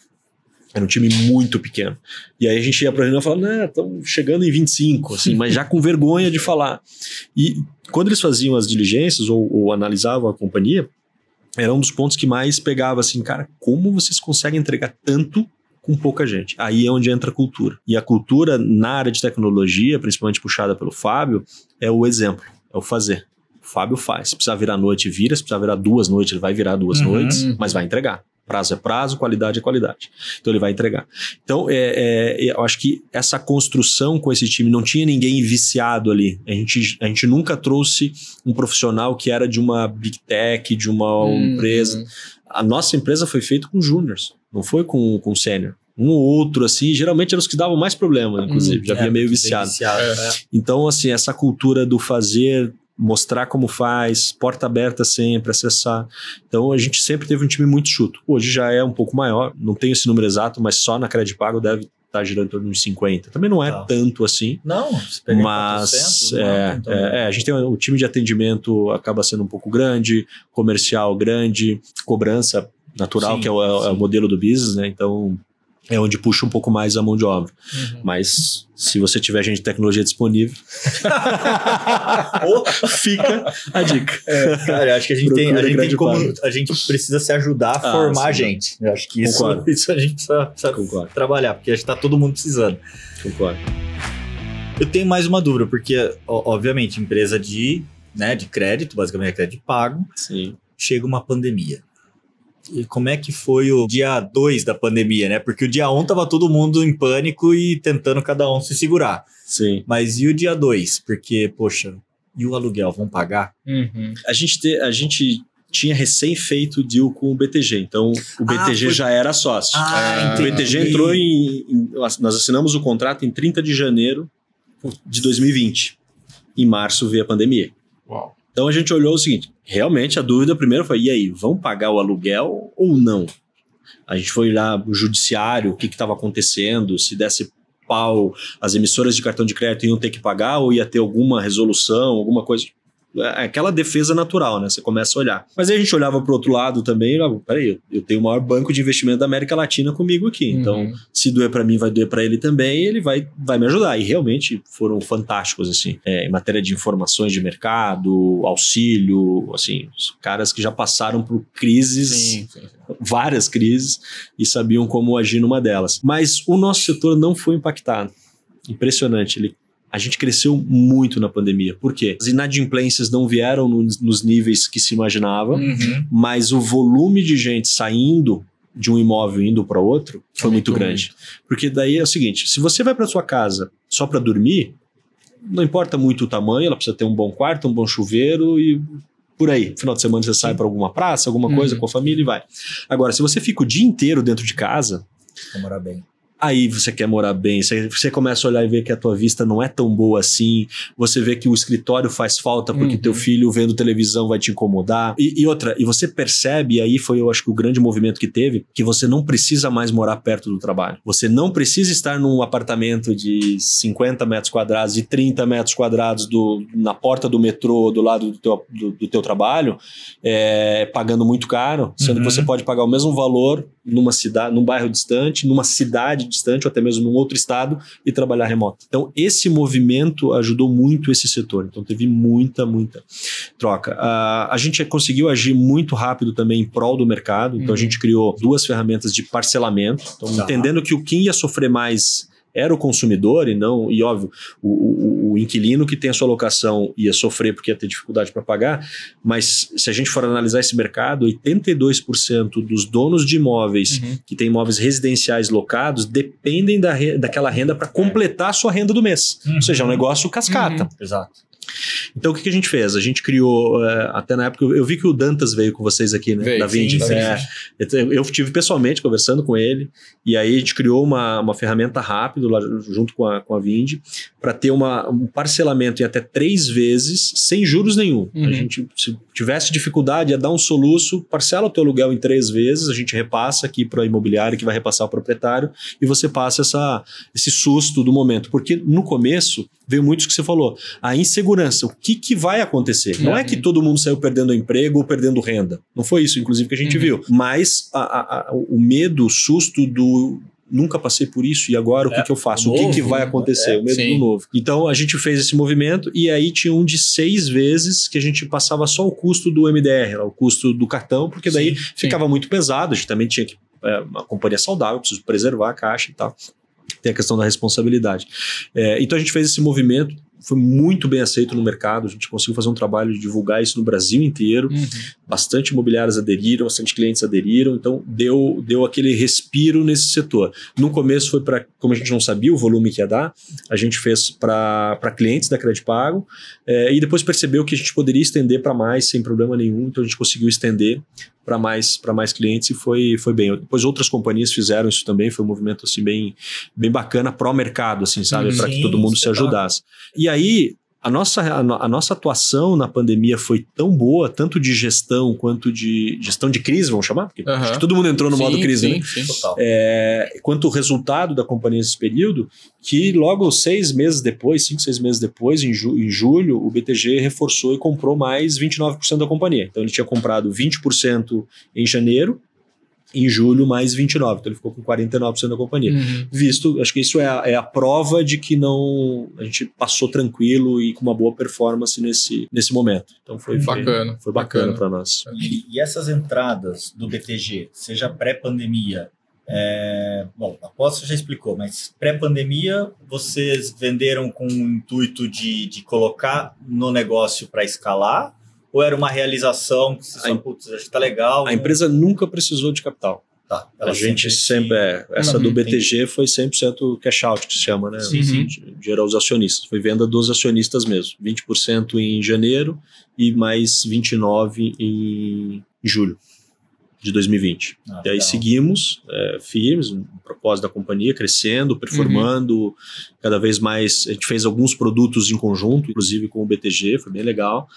Era um time muito pequeno. E aí a gente ia para a reunião e falava, né, estamos chegando em 25, assim, mas já com <laughs> vergonha de falar. E quando eles faziam as diligências ou, ou analisavam a companhia, era um dos pontos que mais pegava assim, cara, como vocês conseguem entregar tanto com pouca gente. Aí é onde entra a cultura. E a cultura na área de tecnologia, principalmente puxada pelo Fábio, é o exemplo, é o fazer. O Fábio faz. Se precisar virar noite, vira. Se precisar virar duas noites, ele vai virar duas uhum. noites, mas vai entregar. Prazo é prazo, qualidade é qualidade. Então ele vai entregar. Então, é, é, eu acho que essa construção com esse time não tinha ninguém viciado ali. A gente, a gente nunca trouxe um profissional que era de uma big tech, de uma uhum. empresa. A nossa empresa foi feita com júniors, não foi com, com sênior um ou outro, assim, geralmente eram os que davam mais problema, inclusive, hum, já vinha é, meio viciado. viciado é. Então, assim, essa cultura do fazer, mostrar como faz, porta aberta sempre, acessar. Então, a gente sempre teve um time muito chuto. Hoje já é um pouco maior, não tenho esse número exato, mas só na Crédito Pago deve estar tá girando em torno de 50. Também não é tá. tanto assim. Não, mas é, é, é, a gente tem o time de atendimento acaba sendo um pouco grande, comercial grande, cobrança natural, sim, que é o, é o modelo do business, né? Então, é onde puxa um pouco mais a mão de obra. Uhum. Mas se você tiver gente de tecnologia disponível, <laughs> fica a dica. É, cara, eu acho que a gente tem, a gente tem como a gente precisa se ajudar a ah, formar a gente. Eu acho que isso, isso a gente precisa, precisa trabalhar, porque a gente tá todo mundo precisando. Concordo. Eu tenho mais uma dúvida, porque obviamente empresa de, né, de crédito, basicamente é crédito pago. Sim. Chega uma pandemia e como é que foi o dia 2 da pandemia, né? Porque o dia 1 um tava todo mundo em pânico e tentando cada um se segurar. Sim. Mas e o dia 2? Porque, poxa, e o aluguel, vão pagar? Uhum. A, gente te, a gente tinha recém feito o deal com o BTG, então o BTG ah, foi... já era sócio. Ah, o BTG entrou em, em, Nós assinamos o contrato em 30 de janeiro de 2020. Em março veio a pandemia. Uau. Então a gente olhou o seguinte: realmente a dúvida primeiro foi: e aí, vão pagar o aluguel ou não? A gente foi lá no judiciário, o que estava acontecendo, se desse pau, as emissoras de cartão de crédito iam ter que pagar ou ia ter alguma resolução, alguma coisa. É aquela defesa natural, né? Você começa a olhar. Mas aí a gente olhava para o outro lado também, e peraí, eu tenho o maior banco de investimento da América Latina comigo aqui. Uhum. Então, se doer para mim, vai doer para ele também, e ele vai, vai me ajudar. E realmente foram fantásticos, assim, é, em matéria de informações de mercado, auxílio, assim, os caras que já passaram por crises, sim, sim, sim. várias crises, e sabiam como agir numa delas. Mas o nosso setor não foi impactado. Impressionante. Ele a gente cresceu muito na pandemia. Por quê? As inadimplências não vieram no, nos níveis que se imaginava, uhum. mas o volume de gente saindo de um imóvel indo para outro foi muito, muito grande. Porque daí é o seguinte: se você vai para sua casa só para dormir, não importa muito o tamanho, ela precisa ter um bom quarto, um bom chuveiro e por aí. Final de semana você sai para alguma praça, alguma coisa uhum. com a família e vai. Agora, se você fica o dia inteiro dentro de casa. Vou morar bem. Aí você quer morar bem, você, começa a olhar e ver que a tua vista não é tão boa assim, você vê que o escritório faz falta porque uhum. teu filho vendo televisão vai te incomodar. E, e, outra, e você percebe, e aí foi eu acho que o grande movimento que teve, que você não precisa mais morar perto do trabalho. Você não precisa estar num apartamento de 50 metros quadrados e 30 metros quadrados do, na porta do metrô, do lado do teu, do, do teu trabalho, é, pagando muito caro, sendo uhum. que você pode pagar o mesmo valor numa cidade, num bairro distante, numa cidade distante ou até mesmo num outro estado e trabalhar remoto. Então, esse movimento ajudou muito esse setor. Então, teve muita, muita troca. Uh, a gente conseguiu agir muito rápido também em prol do mercado. Então, uhum. a gente criou duas ferramentas de parcelamento. Então, tá. entendendo que o quem ia sofrer mais era o consumidor e não, e óbvio, o, o, o, inquilino que tem a sua locação ia sofrer porque ia ter dificuldade para pagar, mas se a gente for analisar esse mercado, 82% dos donos de imóveis uhum. que têm imóveis residenciais locados dependem da, daquela renda para completar a sua renda do mês. Uhum. Ou seja, é um negócio cascata. Uhum. Exato. Então o que, que, a gente fez? A gente criou, é, até na época, eu vi que o Dantas veio com vocês aqui, né? Veio, da Vind. É, eu tive pessoalmente conversando com ele, e aí a gente criou uma, uma ferramenta rápida lá junto com a, com a Vind para ter uma, um parcelamento em até três vezes, sem juros nenhum. Uhum. A gente, se tivesse dificuldade, ia dar um soluço, parcela o teu aluguel em três vezes, a gente repassa aqui para a imobiliária, que vai repassar ao proprietário, e você passa essa, esse susto do momento. Porque no começo veio muito o que você falou, a insegurança. O que, que vai acontecer? Uhum. Não é que uhum. todo mundo saiu perdendo emprego ou perdendo renda. Não foi isso, inclusive, que a gente uhum. viu. Mas a, a, a, o medo, o susto do nunca passei por isso e agora o é, que, que eu faço? O, novo, o que, que vai acontecer? É, o medo sim. do novo. Então a gente fez esse movimento e aí tinha um de seis vezes que a gente passava só o custo do MDR, o custo do cartão, porque daí sim, ficava sim. muito pesado. A gente também tinha que. É, uma companhia saudável, preciso preservar a caixa e tal tem a questão da responsabilidade. É, então a gente fez esse movimento, foi muito bem aceito no mercado, a gente conseguiu fazer um trabalho de divulgar isso no Brasil inteiro, uhum. bastante imobiliários aderiram, bastante clientes aderiram, então deu, deu aquele respiro nesse setor. No começo foi para, como a gente não sabia o volume que ia dar, a gente fez para clientes da Credit Pago é, e depois percebeu que a gente poderia estender para mais sem problema nenhum, então a gente conseguiu estender para mais para mais clientes e foi foi bem. Depois outras companhias fizeram isso também, foi um movimento assim bem bem bacana pro mercado assim, sabe, para que todo mundo se ajudasse. E aí a nossa, a, nossa atuação na pandemia foi tão boa, tanto de gestão quanto de gestão de crise, vamos chamar? Porque uhum. acho que todo mundo entrou no sim, modo crise, sim, né? Sim, total. É, quanto o resultado da companhia nesse período, que logo seis meses depois, cinco, seis meses depois, em, ju, em julho, o BTG reforçou e comprou mais 29% da companhia. Então ele tinha comprado 20% em janeiro, em julho mais 29, então ele ficou com 49% da companhia. Uhum. Visto, acho que isso é a, é a, prova de que não a gente passou tranquilo e com uma boa performance nesse, nesse momento. Então foi bacana, foi, foi bacana, para nós. E, e, essas entradas do BTG, seja pré-pandemia, é, bom, após você já explicou, mas pré-pandemia vocês venderam com o intuito de, de colocar no negócio para escalar ou era uma realização que você só, putz, acho que tá legal? A empresa nunca precisou de capital. Tá, a gente sempre, é, essa uhum, do BTG entendi. foi 100% cash out, que se chama, né? Sim, sim. Dinheiro aos acionistas. Foi venda dos acionistas mesmo. 20% em janeiro e mais 29% em julho de 2020. Ah, e aí legal. seguimos é, firmes, um propósito da companhia, crescendo, performando uhum. cada vez mais. A gente fez alguns produtos em conjunto, inclusive com o BTG, foi bem legal.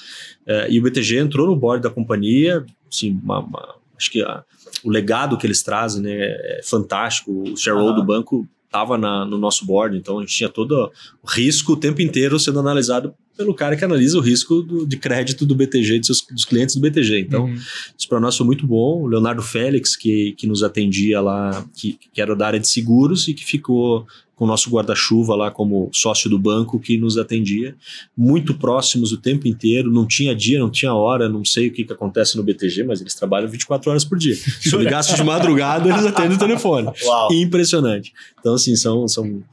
É, e o BTG entrou no board da companhia, assim, uma, uma, acho que a, o legado que eles trazem né, é fantástico. O shareholder do banco estava no nosso board, então a gente tinha todo o risco o tempo inteiro sendo analisado pelo cara que analisa o risco do, de crédito do BTG, dos, seus, dos clientes do BTG. Então, uhum. isso para nós foi muito bom. O Leonardo Félix, que, que nos atendia lá, que, que era da área de seguros e que ficou com o nosso guarda-chuva lá como sócio do banco que nos atendia, muito próximos o tempo inteiro, não tinha dia, não tinha hora, não sei o que, que acontece no BTG, mas eles trabalham 24 horas por dia. Se eu ligasse de madrugada, eles atendem o telefone. Uau. Impressionante. Então, assim, são, são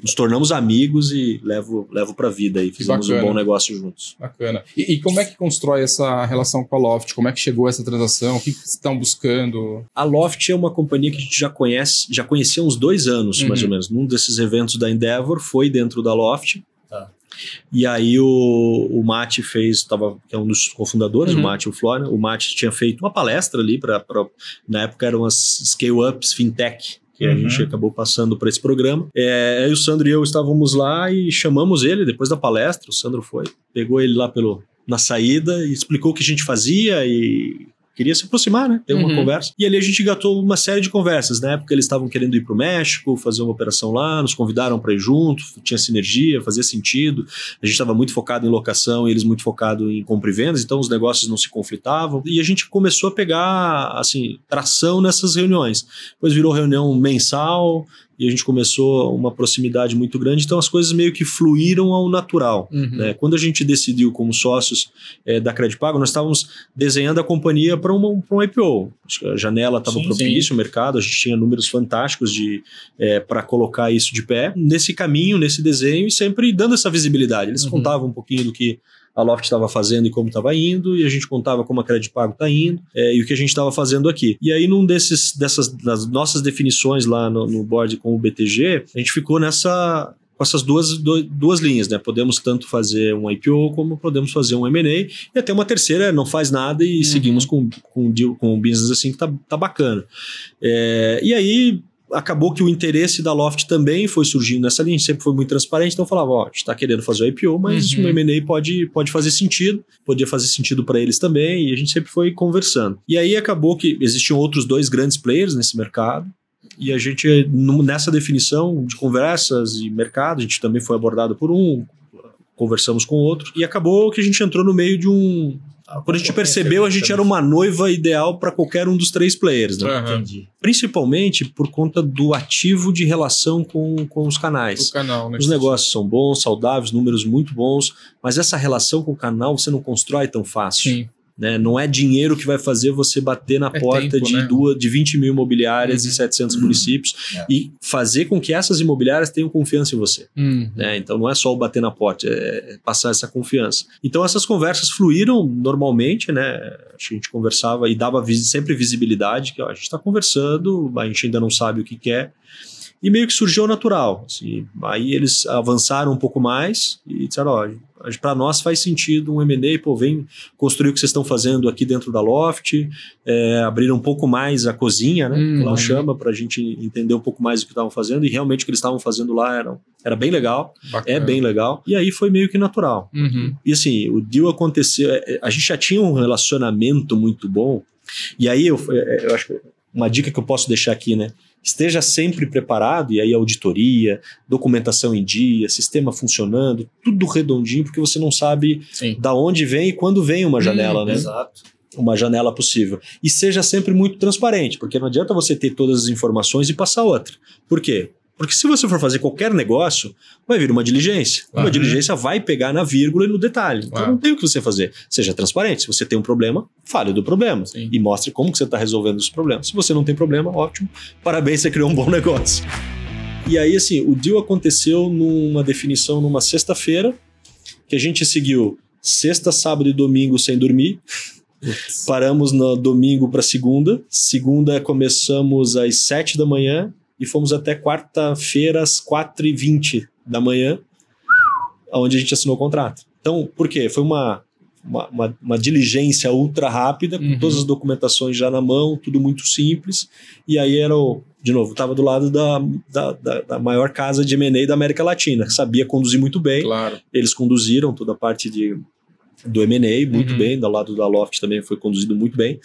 nos tornamos amigos e levo, levo para a vida e fizemos um bom negócio juntos. Bacana. E, e, como é que constrói essa relação com a Loft? Como é que chegou essa transação? O que, que estão buscando? A Loft é uma companhia que a gente já conhece, já conhecia há uns dois anos, uhum. mais ou menos. Num desses eventos da Endeavor foi dentro da Loft. Tá. E aí o, o Mate fez, tava, que é um dos cofundadores, uhum. o Mate e o Florian, o Mate tinha feito uma palestra ali para na época eram as scale-ups fintech, que uhum. a gente acabou passando para esse programa. É, aí o Sandro e eu estávamos lá e chamamos ele depois da palestra. O Sandro foi, pegou ele lá pelo na saída e explicou o que a gente fazia e queria se aproximar, né? Ter uma uhum. conversa. E ali a gente gatou uma série de conversas. Na época eles estavam querendo ir para o México, fazer uma operação lá, nos convidaram para ir junto, tinha sinergia, fazia sentido. A gente estava muito focado em locação e eles muito focado em compra e vendas, então os negócios não se conflitavam. E a gente começou a pegar, assim, tração nessas reuniões. Depois virou reunião mensal, e a gente começou uma proximidade muito grande, então as coisas meio que fluíram ao natural. Uhum. Né? Quando a gente decidiu como sócios é, da Pago, nós estávamos desenhando a companhia para um IPO. A janela estava propícia, o mercado, a gente tinha números fantásticos de é, para colocar isso de pé. Nesse caminho, nesse desenho, e sempre dando essa visibilidade. Eles uhum. contavam um pouquinho do que a Loft estava fazendo e como estava indo, e a gente contava como a Crédito Pago está indo é, e o que a gente estava fazendo aqui. E aí, num desses dessas das nossas definições lá no, no board com o BTG, a gente ficou nessa com essas duas, duas linhas, né? Podemos tanto fazer um IPO como podemos fazer um M&A e até uma terceira não faz nada e uhum. seguimos com, com, com um business assim que tá, tá bacana. É, e aí acabou que o interesse da Loft também foi surgindo nessa linha, sempre foi muito transparente, então falava, ó, a gente está querendo fazer o IPO, mas uhum. o M&A pode, pode fazer sentido, podia fazer sentido para eles também, e a gente sempre foi conversando. E aí acabou que existiam outros dois grandes players nesse mercado, e a gente, nessa definição de conversas e mercado, a gente também foi abordado por um, conversamos com outro, e acabou que a gente entrou no meio de um, quando a gente percebeu, a gente era uma noiva ideal para qualquer um dos três players, né? Uhum. Principalmente por conta do ativo de relação com, com os canais. O canal, né? Os negócios são bons, saudáveis, números muito bons, mas essa relação com o canal você não constrói tão fácil. Sim. Né? Não é dinheiro que vai fazer você bater na é porta tempo, de, né? duas, de 20 mil imobiliárias uhum. e 700 uhum. municípios é. e fazer com que essas imobiliárias tenham confiança em você. Uhum. Né? Então não é só o bater na porta, é passar essa confiança. Então essas conversas fluíram normalmente, né? A gente conversava e dava sempre visibilidade, que ó, a gente está conversando, a gente ainda não sabe o que quer e meio que surgiu natural. Assim. Aí eles avançaram um pouco mais e disseram: ó, para nós faz sentido um M&A, pô, vem construir o que vocês estão fazendo aqui dentro da Loft, é, abrir um pouco mais a cozinha, né? Hum, ela chama para a gente entender um pouco mais o que estavam fazendo e realmente o que eles estavam fazendo lá era, era bem legal, Bacana. é bem legal. E aí foi meio que natural. Uhum. E assim, o deal aconteceu, é, é, a gente já tinha um relacionamento muito bom. E aí eu, é, eu acho que uma dica que eu posso deixar aqui, né? Esteja sempre preparado, e aí auditoria, documentação em dia, sistema funcionando, tudo redondinho, porque você não sabe Sim. da onde vem e quando vem uma janela, hum, né? Exato. Uma janela possível. E seja sempre muito transparente, porque não adianta você ter todas as informações e passar outra. Por quê? Porque se você for fazer qualquer negócio, vai vir uma diligência. Uhum. Uma diligência vai pegar na vírgula e no detalhe. Então não tem o que você fazer. Seja transparente. Se você tem um problema, fale do problema. Sim. E mostre como que você está resolvendo os problemas. Se você não tem problema, ótimo. Parabéns, você criou um bom <laughs> negócio. E aí, assim, o deal aconteceu numa definição numa sexta-feira, que a gente seguiu sexta, sábado e domingo sem dormir. Paramos no domingo para segunda. Segunda começamos às sete da manhã e fomos até quarta-feira às 4h20 da manhã, onde a gente assinou o contrato. Então, por quê? Foi uma, uma, uma, uma diligência ultra rápida, com uhum. todas as documentações já na mão, tudo muito simples. E aí era o, de novo, estava do lado da, da, da, da, maior casa de M&A da América Latina, que sabia conduzir muito bem. Claro. Eles conduziram toda a parte de do M&A muito uhum. bem, do lado da Loft também foi conduzido muito bem.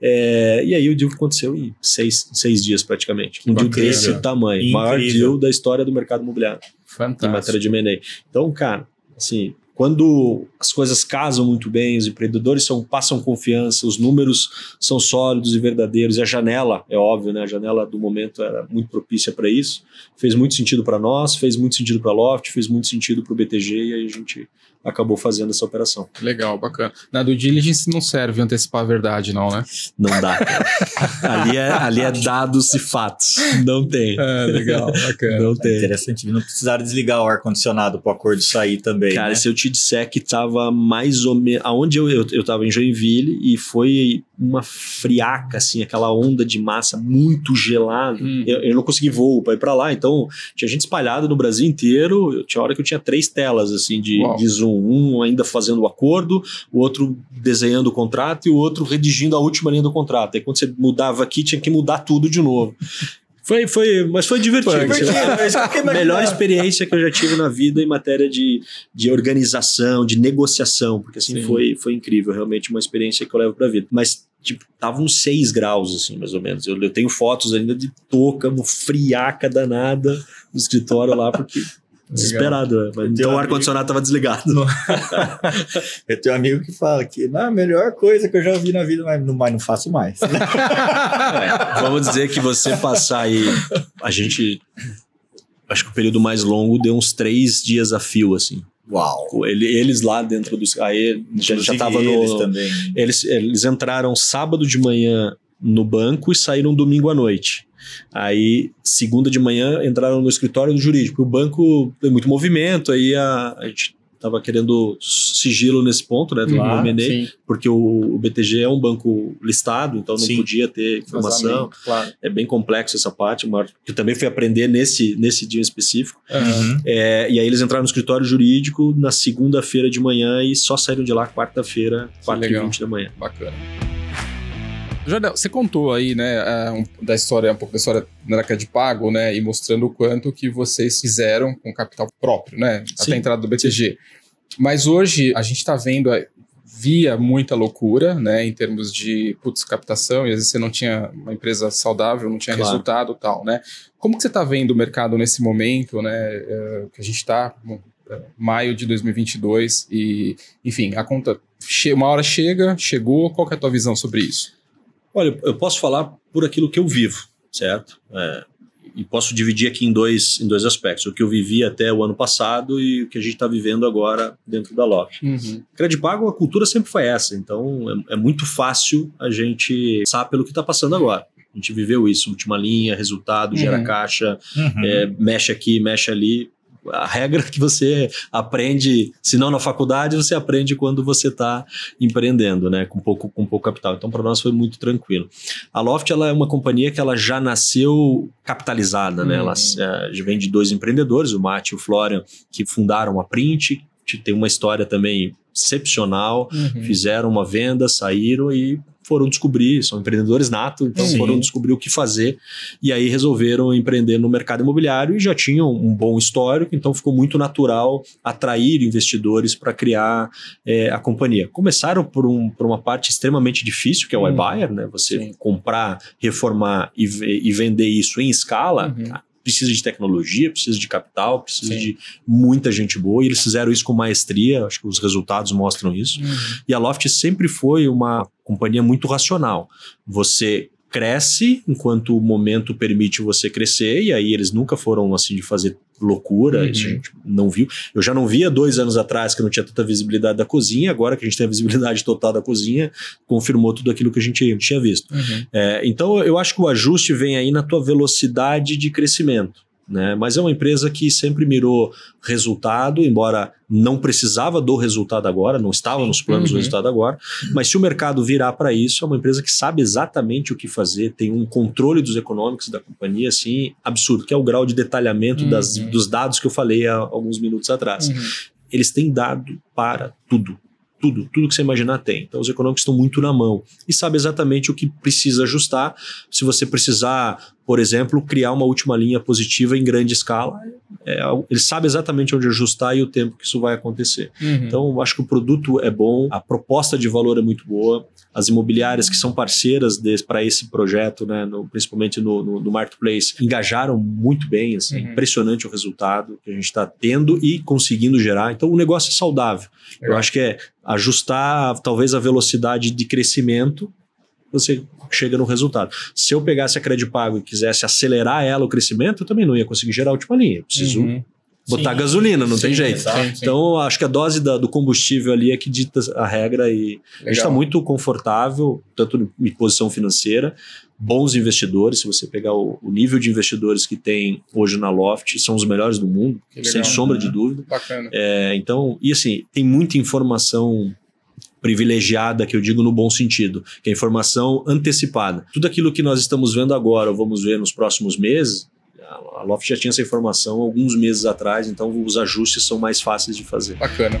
É, e aí o deal aconteceu em seis, seis dias praticamente. Um deal desse tamanho, Incrível. maior deal da história do mercado imobiliário. Fantástico. Em matéria de M&A. Então, cara, assim, quando as coisas casam muito bem, os empreendedores são, passam confiança, os números são sólidos e verdadeiros, e a janela, é óbvio, né? A janela do momento era muito propícia para isso. Fez muito sentido para nós, fez muito sentido para a Loft, fez muito sentido para o BTG, e aí a gente acabou fazendo essa operação. Legal, bacana. Na do diligence não serve antecipar a verdade, não, né? Não dá. <laughs> ali, é, ali é dados e fatos. Não tem. É, legal, bacana. Não tem. É interessante, não precisaram desligar o ar-condicionado para o acordo sair também. Cara, né? se eu te disser que tava mais ou menos. Aonde eu, eu, eu tava em Joinville e foi uma friaca, assim, aquela onda de massa muito gelada. Hum. Eu, eu não consegui voo para ir para lá, então tinha gente espalhada no Brasil inteiro. Eu, tinha hora que eu tinha três telas, assim, de, Uau. de Zoom. Um ainda fazendo o acordo, o outro desenhando o contrato e o outro redigindo a última linha do contrato. Aí quando você mudava aqui, tinha que mudar tudo de novo. Foi, foi, mas foi divertido. Divertido, eu fiquei Melhor experiência que eu já tive na vida em matéria de, de organização, de negociação, porque assim Sim. foi, foi incrível, realmente uma experiência que eu levo pra vida. Mas, tipo, tava uns 6 graus, assim, mais ou menos. Eu, eu tenho fotos ainda de touca, friaca danada no escritório lá, porque desesperado. né? Então o ar-condicionado tava desligado. <laughs> Eu tenho um amigo que fala que não, a melhor coisa que eu já vi na vida, mas não, mas não faço mais. <laughs> É, vamos dizer que você passar aí. A gente. Acho que o período mais longo deu uns três dias a fio, assim. Uau! Ele- eles lá dentro dos. Aí já, já tava eles no. também. Eles, eles entraram sábado de manhã no banco e saíram domingo à noite. Aí, segunda de manhã, entraram no escritório do jurídico. O banco tem muito movimento, aí a, a gente estava querendo sigilo nesse ponto, né, do Uhum, Sim, porque o, o BTG é um banco listado, então não Sim. podia ter informação. claro. É bem complexo essa parte, mas que eu também fui aprender nesse, nesse dia específico. Aham. É, e aí eles entraram no escritório jurídico na segunda-feira de manhã e só saíram de lá quarta-feira, 4h20 da manhã. Bacana. Jardel, você contou aí, né, é, um- da história, um pouco da história da Cred Pago, né, e mostrando o quanto que vocês fizeram com capital próprio, né, Sim. até a entrada do BTG. Mas hoje a gente está vendo, é, via muita loucura, né, em termos de, putz, captação, e às vezes você não tinha uma empresa saudável, não tinha Claro. resultado e tal, né. Como que você está vendo o mercado nesse momento, né, é, que a gente está, maio de 2022, e, enfim, a conta, uma hora chega, chegou, qual que é a tua visão sobre isso? Olha, eu posso falar por aquilo que eu vivo, certo? É, e posso dividir aqui em dois, em dois aspectos. O que eu vivi até o ano passado e o que a gente está vivendo agora dentro da Loft. Uhum. Crédito pago, a cultura sempre foi essa, então é, é muito fácil a gente passar pelo que está passando agora. A gente viveu isso, última linha, resultado, gera Uhum. caixa, Uhum. é, mexe aqui, mexe ali. A regra que você aprende, se não na faculdade, você aprende quando você está empreendendo, né, com pouco, com pouco capital. Então, para nós foi muito tranquilo. A Loft ela é uma companhia que ela já nasceu capitalizada, né? Hum. Ela é, já vem de dois empreendedores, o Mate e o Florian, que fundaram a Print, que tem uma história também excepcional, Uhum. fizeram uma venda, saíram e foram descobrir, são empreendedores nato, então Sim. foram descobrir o que fazer e aí resolveram empreender no mercado imobiliário e já tinham um bom histórico, então ficou muito natural atrair investidores para criar eh, a companhia. Começaram por, um, por uma parte extremamente difícil, que é o Hum. iBuyer, né? Você Sim. comprar, reformar e, e vender isso em escala. Uhum. Precisa de tecnologia, precisa de capital, precisa Sim. de muita gente boa, e eles fizeram isso com maestria, acho que os resultados mostram isso. Uhum. E a Loft sempre foi uma companhia muito racional. Você cresce enquanto o momento permite você crescer, e aí eles nunca foram assim de fazer loucura, Uhum. isso a gente não viu. Eu já não via dois anos atrás que não tinha tanta visibilidade da cozinha, agora que a gente tem a visibilidade total da cozinha, confirmou tudo aquilo que a gente tinha visto. Uhum. É, então eu acho que o ajuste vem aí na tua velocidade de crescimento. Né? Mas é uma empresa que sempre mirou resultado, embora não precisava do resultado agora, não estava nos planos do Uhum. resultado agora. Mas se o mercado virar para isso, é uma empresa que sabe exatamente o que fazer, tem um controle dos econômicos da companhia assim absurdo, que é o grau de detalhamento das- Uhum. dos dados que eu falei há alguns minutos atrás Uhum. eles têm dado para tudo. Tudo, tudo que você imaginar tem. Então os econômicos estão muito na mão e sabe exatamente o que precisa ajustar. Se você precisar, por exemplo, criar uma última linha positiva em grande escala, é, ele sabe exatamente onde ajustar e o tempo que isso vai acontecer. Uhum. Então, eu acho que o produto é bom, a proposta de valor é muito boa. As imobiliárias que são parceiras para esse projeto, né, no- principalmente no, no- no marketplace, engajaram muito bem. Assim, Uhum. Impressionante o resultado que a gente está tendo e conseguindo gerar. Então, o negócio é saudável. Eu Legal. acho que é ajustar talvez a velocidade de crescimento. Você chega no resultado. Se eu pegasse a Credit Pago e quisesse acelerar ela o crescimento, eu também não ia conseguir gerar a última linha. Eu preciso Uhum. botar Sim, gasolina, não tem sim, jeito. exato. Sim, sim. Então, acho que a dose da- do combustível ali é que dita a regra e a gente Legal. está muito confortável, tanto em posição financeira, bons investidores. Se você pegar o, o nível de investidores que tem hoje na Loft, são os melhores do mundo, legal. sem sombra de Uhum. dúvida. Bacana. É, então, e assim, tem muita informação privilegiada, que eu digo no bom sentido, que é informação antecipada. Tudo aquilo que nós estamos vendo agora, ou vamos ver nos próximos meses, a Loft já tinha essa informação alguns meses atrás, então os ajustes são mais fáceis de fazer. Bacana.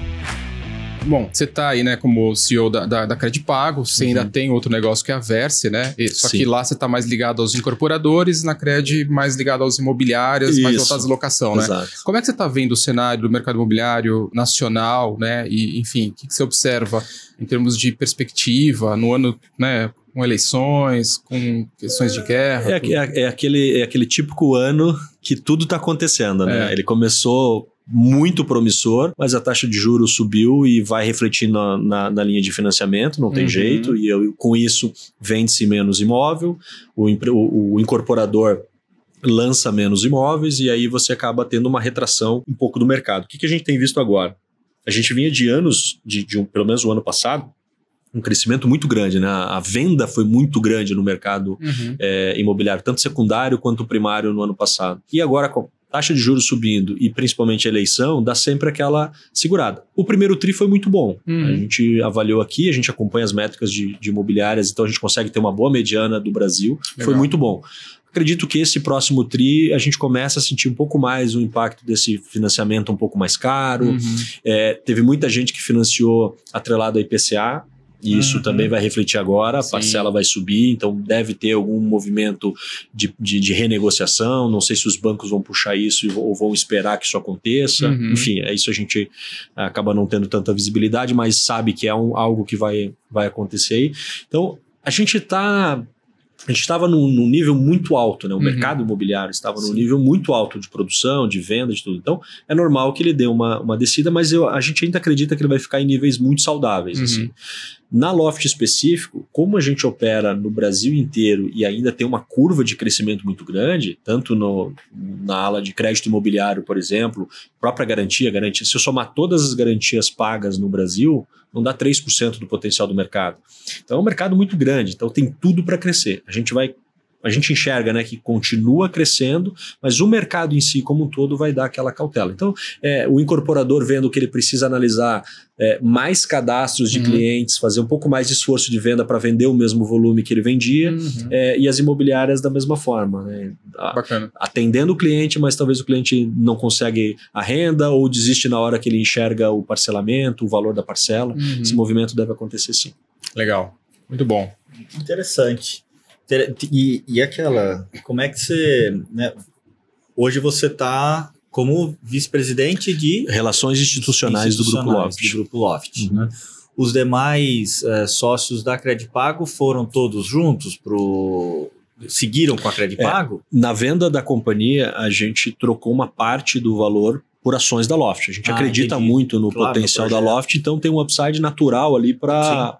Bom, você tá aí, né, como CEO da, da, da Credipago, você ainda Uhum. tem outro negócio que é a Verse, né? E- Só Sim. que lá você tá mais ligado aos incorporadores, na Cred mais ligado aos imobiliários, mais Isso. voltados à locação, né? Exato. Como é que você está vendo o cenário do mercado imobiliário nacional, né? E, enfim, o que, que você observa em termos de perspectiva no ano, né? Com eleições, com questões de guerra. É, é- é aquele, é aquele típico ano que tudo está acontecendo, né? É. Ele começou muito promissor, mas a taxa de juros subiu e vai refletir na, na, na linha de financiamento, não tem Uhum. jeito, e eu- com isso vende-se menos imóvel, o, o- o incorporador lança menos imóveis e aí você acaba tendo uma retração um pouco do mercado. O que, que a gente tem visto agora? A gente vinha de anos, de, de um- pelo menos o ano passado, um crescimento muito grande, né? A venda foi muito grande no mercado Uhum. é, imobiliário, tanto secundário quanto primário no ano passado. E agora, taxa de juros subindo e principalmente a eleição, dá sempre aquela segurada. O primeiro TRI foi muito bom. Uhum. A gente avaliou aqui, a gente acompanha as métricas de, de imobiliárias, então a gente consegue ter uma boa mediana do Brasil. Foi Legal. muito bom. Acredito que esse próximo TRI a gente começa a sentir um pouco mais o impacto desse financiamento um pouco mais caro. Uhum. É, teve muita gente que financiou atrelado a IPCA, e isso Uhum. também vai refletir agora, a Sim. parcela vai subir, então deve ter algum movimento de, de, de renegociação. Não sei se os bancos vão puxar isso ou vão esperar que isso aconteça. Uhum. Enfim, é isso a gente acaba não tendo tanta visibilidade, mas sabe que é um, algo que vai, vai acontecer aí. Então, a gente está. A gente estava num, num nível muito alto, né? O Uhum. mercado imobiliário estava num nível muito alto de produção, de venda, de tudo. Então, é normal que ele dê uma, uma descida, mas eu, a gente ainda acredita que ele vai ficar em níveis muito saudáveis. Uhum. assim. Na Loft específico, como a gente opera no Brasil inteiro e ainda tem uma curva de crescimento muito grande, tanto no, na ala de crédito imobiliário, por exemplo, própria garantia, garantia, se eu somar todas as garantias pagas no Brasil, não dá 3% do potencial do mercado. Então é um mercado muito grande, então tem tudo para crescer. A gente vai a gente enxerga né, que continua crescendo, mas o mercado em si, como um todo, vai dar aquela cautela. Então, é, o incorporador vendo que ele precisa analisar é, mais cadastros de Uhum. clientes, fazer um pouco mais de esforço de venda para vender o mesmo volume que ele vendia, Uhum. é, e as imobiliárias da mesma forma. Né? Bacana. atendendo o cliente, mas talvez o cliente não consegue a renda ou desiste na hora que ele enxerga o parcelamento, o valor da parcela. Uhum. Esse movimento deve acontecer sim. Legal. Muito bom. Interessante. E, e aquela, como é que você, né, hoje você está como vice-presidente de Relações institucionais, do Grupo institucionais Loft. do Grupo Loft, Uhum. né? Os demais eh, sócios da Credipago foram todos juntos pro seguiram com a Credipago? Na venda da companhia, a gente trocou uma parte do valor por ações da Loft. A gente Ah, acredita entendi. muito no Claro, no potencial da projeto. Loft, então tem um upside natural ali para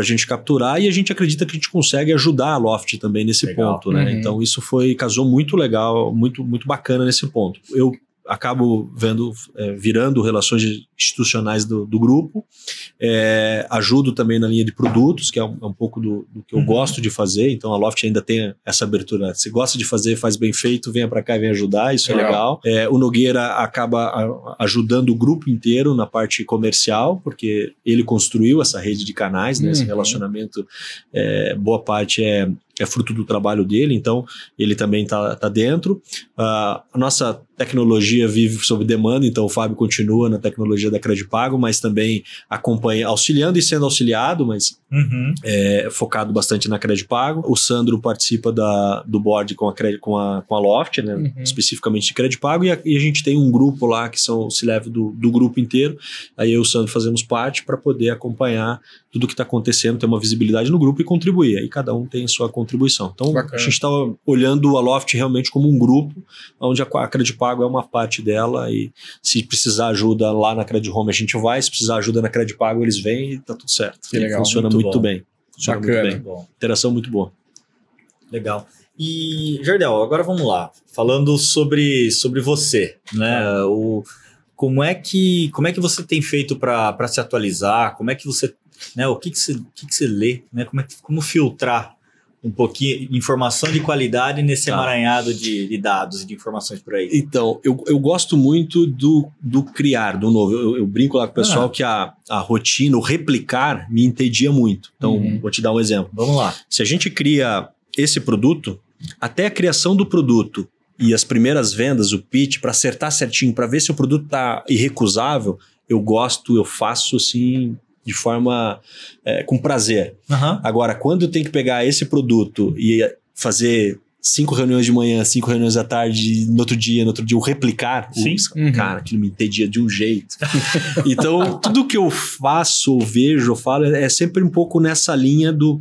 a gente capturar e a gente acredita que a gente consegue ajudar a Loft também nesse Legal. ponto, né? Uhum. Então isso foi casou muito legal, muito muito bacana nesse ponto. Eu acabo vendo é, virando relações institucionais do, do grupo, é, ajudo também na linha de produtos, que é um, é um pouco do, do que eu Uhum. gosto de fazer. Então a Loft ainda tem essa abertura. Se gosta de fazer, faz bem feito, venha para cá e venha ajudar. Isso Legal. é legal. É, o Nogueira acaba ajudando o grupo inteiro na parte comercial, porque ele construiu essa rede de canais, né? Esse Uhum. relacionamento, é, boa parte é, é fruto do trabalho dele, então ele também está tá dentro. Ah, a nossa tecnologia vive sob demanda, então o Fábio continua na tecnologia da Crédito Pago, mas também acompanha, auxiliando e sendo auxiliado, mas Uhum. é focado bastante na Crédito Pago. O Sandro participa da, do board com a, Cred- com a, com a Loft, né, Uhum. especificamente de Crédito Pago, e a, e a gente tem um grupo lá que são o C-Level do, do grupo inteiro. Aí eu e o Sandro fazemos parte para poder acompanhar tudo que está acontecendo, ter uma visibilidade no grupo e contribuir. Aí cada um tem sua contribuição. Então Bacana. a gente está olhando a Loft realmente como um grupo, onde a, Crédito Pago é uma parte dela e se precisar ajuda lá na Crédito Home a gente vai, se precisar ajuda na Crédito Pago eles vêm e tá tudo certo. Que legal, Funciona muito muito, bem. Funciona Bacana. muito bem. Interação muito boa. legal. E, Jardel, agora vamos lá. Falando sobre, sobre você, né? O, como, é que, como é que você tem feito para se atualizar? Como é que você. Né, o que, que, você, que, que você lê? Né? Como, é que, como filtrar um pouquinho informação de qualidade nesse Tá. emaranhado de, de dados e de informações por aí? Então, eu, eu gosto muito do, do criar, do novo. Eu, eu brinco lá com o pessoal Ah. que a, a rotina, o replicar, me entendia muito. Então, Uhum. vou te dar um exemplo. Vamos lá. Se a gente cria esse produto, até a criação do produto e as primeiras vendas, o pitch, para acertar certinho, para ver se o produto tá irrecusável, eu gosto, eu faço assim de forma é, com prazer. Aham. Agora, quando eu tenho que pegar esse produto e fazer cinco reuniões de manhã, cinco reuniões da tarde, no outro dia, no outro dia, o replicar, Sim. o- Uhum. cara, aquilo me entendia de um jeito. <laughs> então, tudo que eu faço, ou vejo, ou falo, é sempre um pouco nessa linha do.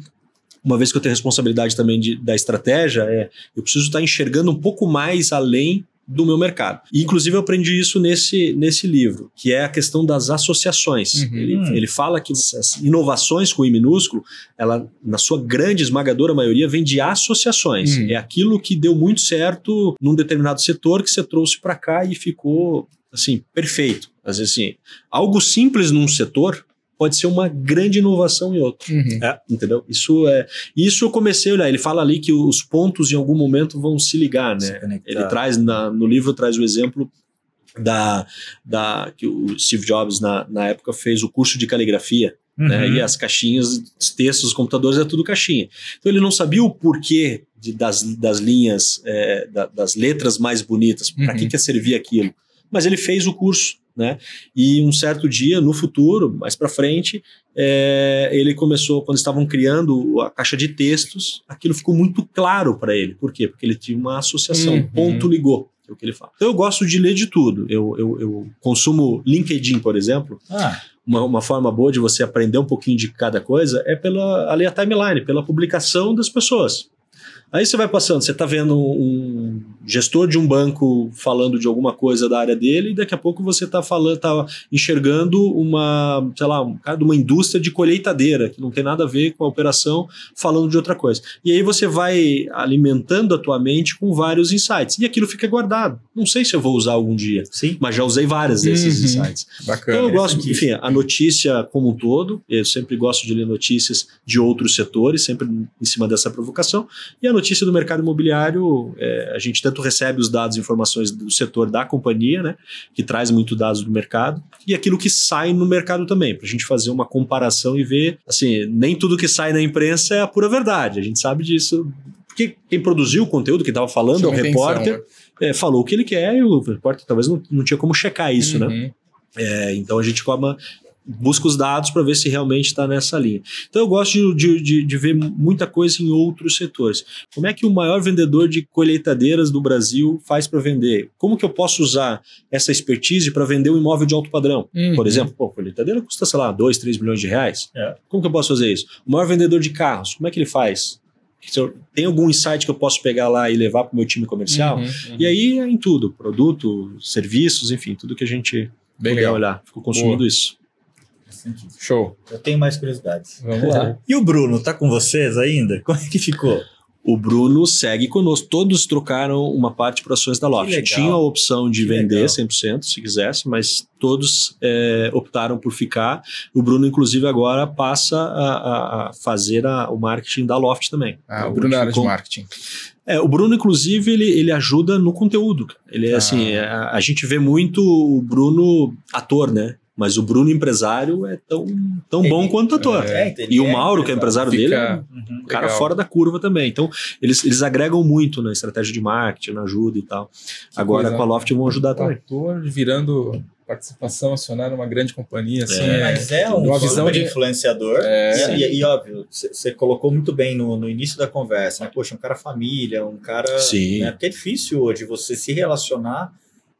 Uma vez que eu tenho responsabilidade também de- da estratégia, é eu preciso estar enxergando um pouco mais além do meu mercado. E, inclusive, eu aprendi isso nesse, nesse livro, que é a questão das associações. Uhum. Ele, ele fala que as inovações com I minúsculo, ela, na sua grande esmagadora maioria, vem de associações. Uhum. É aquilo que deu muito certo num determinado setor que você trouxe para cá e ficou, assim, perfeito. Às vezes, assim, algo simples num setor pode ser uma grande inovação em outro. Uhum. Entendeu? Isso é. Isso eu comecei a olhar. Ele fala ali que os pontos em algum momento vão se ligar, Se né? conectar. Ele traz na- no livro traz o exemplo da, da que o Steve Jobs na, na época fez o curso de caligrafia, né? Uhum. E as caixinhas, os textos dos computadores é tudo caixinha. Então ele não sabia o porquê de- das, das linhas, é, da- das letras mais bonitas, para Uhum. que que servia aquilo. Mas ele fez o curso, né? E um certo dia, no futuro, mais para frente, é, ele começou, quando estavam criando a caixa de textos, aquilo ficou muito claro para ele. Por quê? Porque ele tinha uma associação, Uhum. ponto ligou. É o que ele fala. Então eu gosto de ler de tudo. Eu, eu, eu consumo LinkedIn, por exemplo. Ah, Uma, uma forma boa de você aprender um pouquinho de cada coisa é pela ali a timeline, pela publicação das pessoas. Aí você vai passando, você está vendo um gestor de um banco falando de alguma coisa da área dele, e daqui a pouco você está falando, tá enxergando uma, sei lá, um cara de uma indústria de colheitadeira, que não tem nada a ver com a operação, falando de outra coisa. E aí você vai alimentando a tua mente com vários insights. E aquilo fica guardado. Não sei se eu vou usar algum dia, sim. mas já usei vários desses Uhum. insights. Bacana. Então eu gosto, enfim, a notícia como um todo, eu sempre gosto de ler notícias de outros setores, sempre em cima dessa provocação. E a notícia do mercado imobiliário, é, a gente tanto recebe os dados e informações do setor da companhia, né, que traz muito dados do mercado, e aquilo que sai no mercado também, para a gente fazer uma comparação e ver, assim, nem tudo que sai na imprensa é a pura verdade, a gente sabe disso. Porque quem produziu o conteúdo, que estava falando, o atenção, repórter, né? é, falou o que ele quer e o repórter talvez não, não tinha como checar isso, né? Uhum. É, então a gente coma, busca os dados para ver se realmente está nessa linha. Então eu gosto de, de, de, ver muita coisa em outros setores. Como é que o maior vendedor de colheitadeiras do Brasil faz para vender? Como que eu posso usar essa expertise para vender um imóvel de alto padrão? Uhum. Por exemplo, pô, colheitadeira custa, sei lá, 2, 3 milhões de reais. É. Como que eu posso fazer isso? O maior vendedor de carros, como é que ele faz? Tem algum insight que eu posso pegar lá e levar para o meu time comercial? Uhum, uhum. E aí em tudo, produto, serviços, enfim, tudo que a gente Bem puder legal. olhar. Fico consumindo Boa. isso. Show. Eu tenho mais curiosidades. Vamos lá. <laughs> E o Bruno, tá com vocês ainda? Como é que ficou? O Bruno segue conosco. Todos trocaram uma parte para ações da Loft. Tinha a opção de Que vender legal. 100%, se quisesse, mas todos é, optaram por ficar. O Bruno, inclusive, agora passa a, a- fazer a- o marketing da Loft também. Ah, Então, o Bruno é área de marketing. É, o Bruno, inclusive, ele, ele ajuda no conteúdo. Ele é Ah. assim, a, a gente vê muito o Bruno ator, né? Mas o Bruno empresário é tão, tão bom quanto ator. É, E o é Mauro, que é empresário dele, é Fica Uhum. um cara legal. fora da curva também. Então, eles, eles agregam muito na estratégia de marketing, na ajuda e tal. Agora, coisa. com a Loft, vão ajudar O também. ator virando participação acionária numa grande companhia, assim, É, Mas é um uma visão de influenciador. É. E, e- e, óbvio, você colocou muito bem no, no início da conversa, né? Poxa, um cara família, um cara. Sim. Né? Porque é difícil hoje você se relacionar,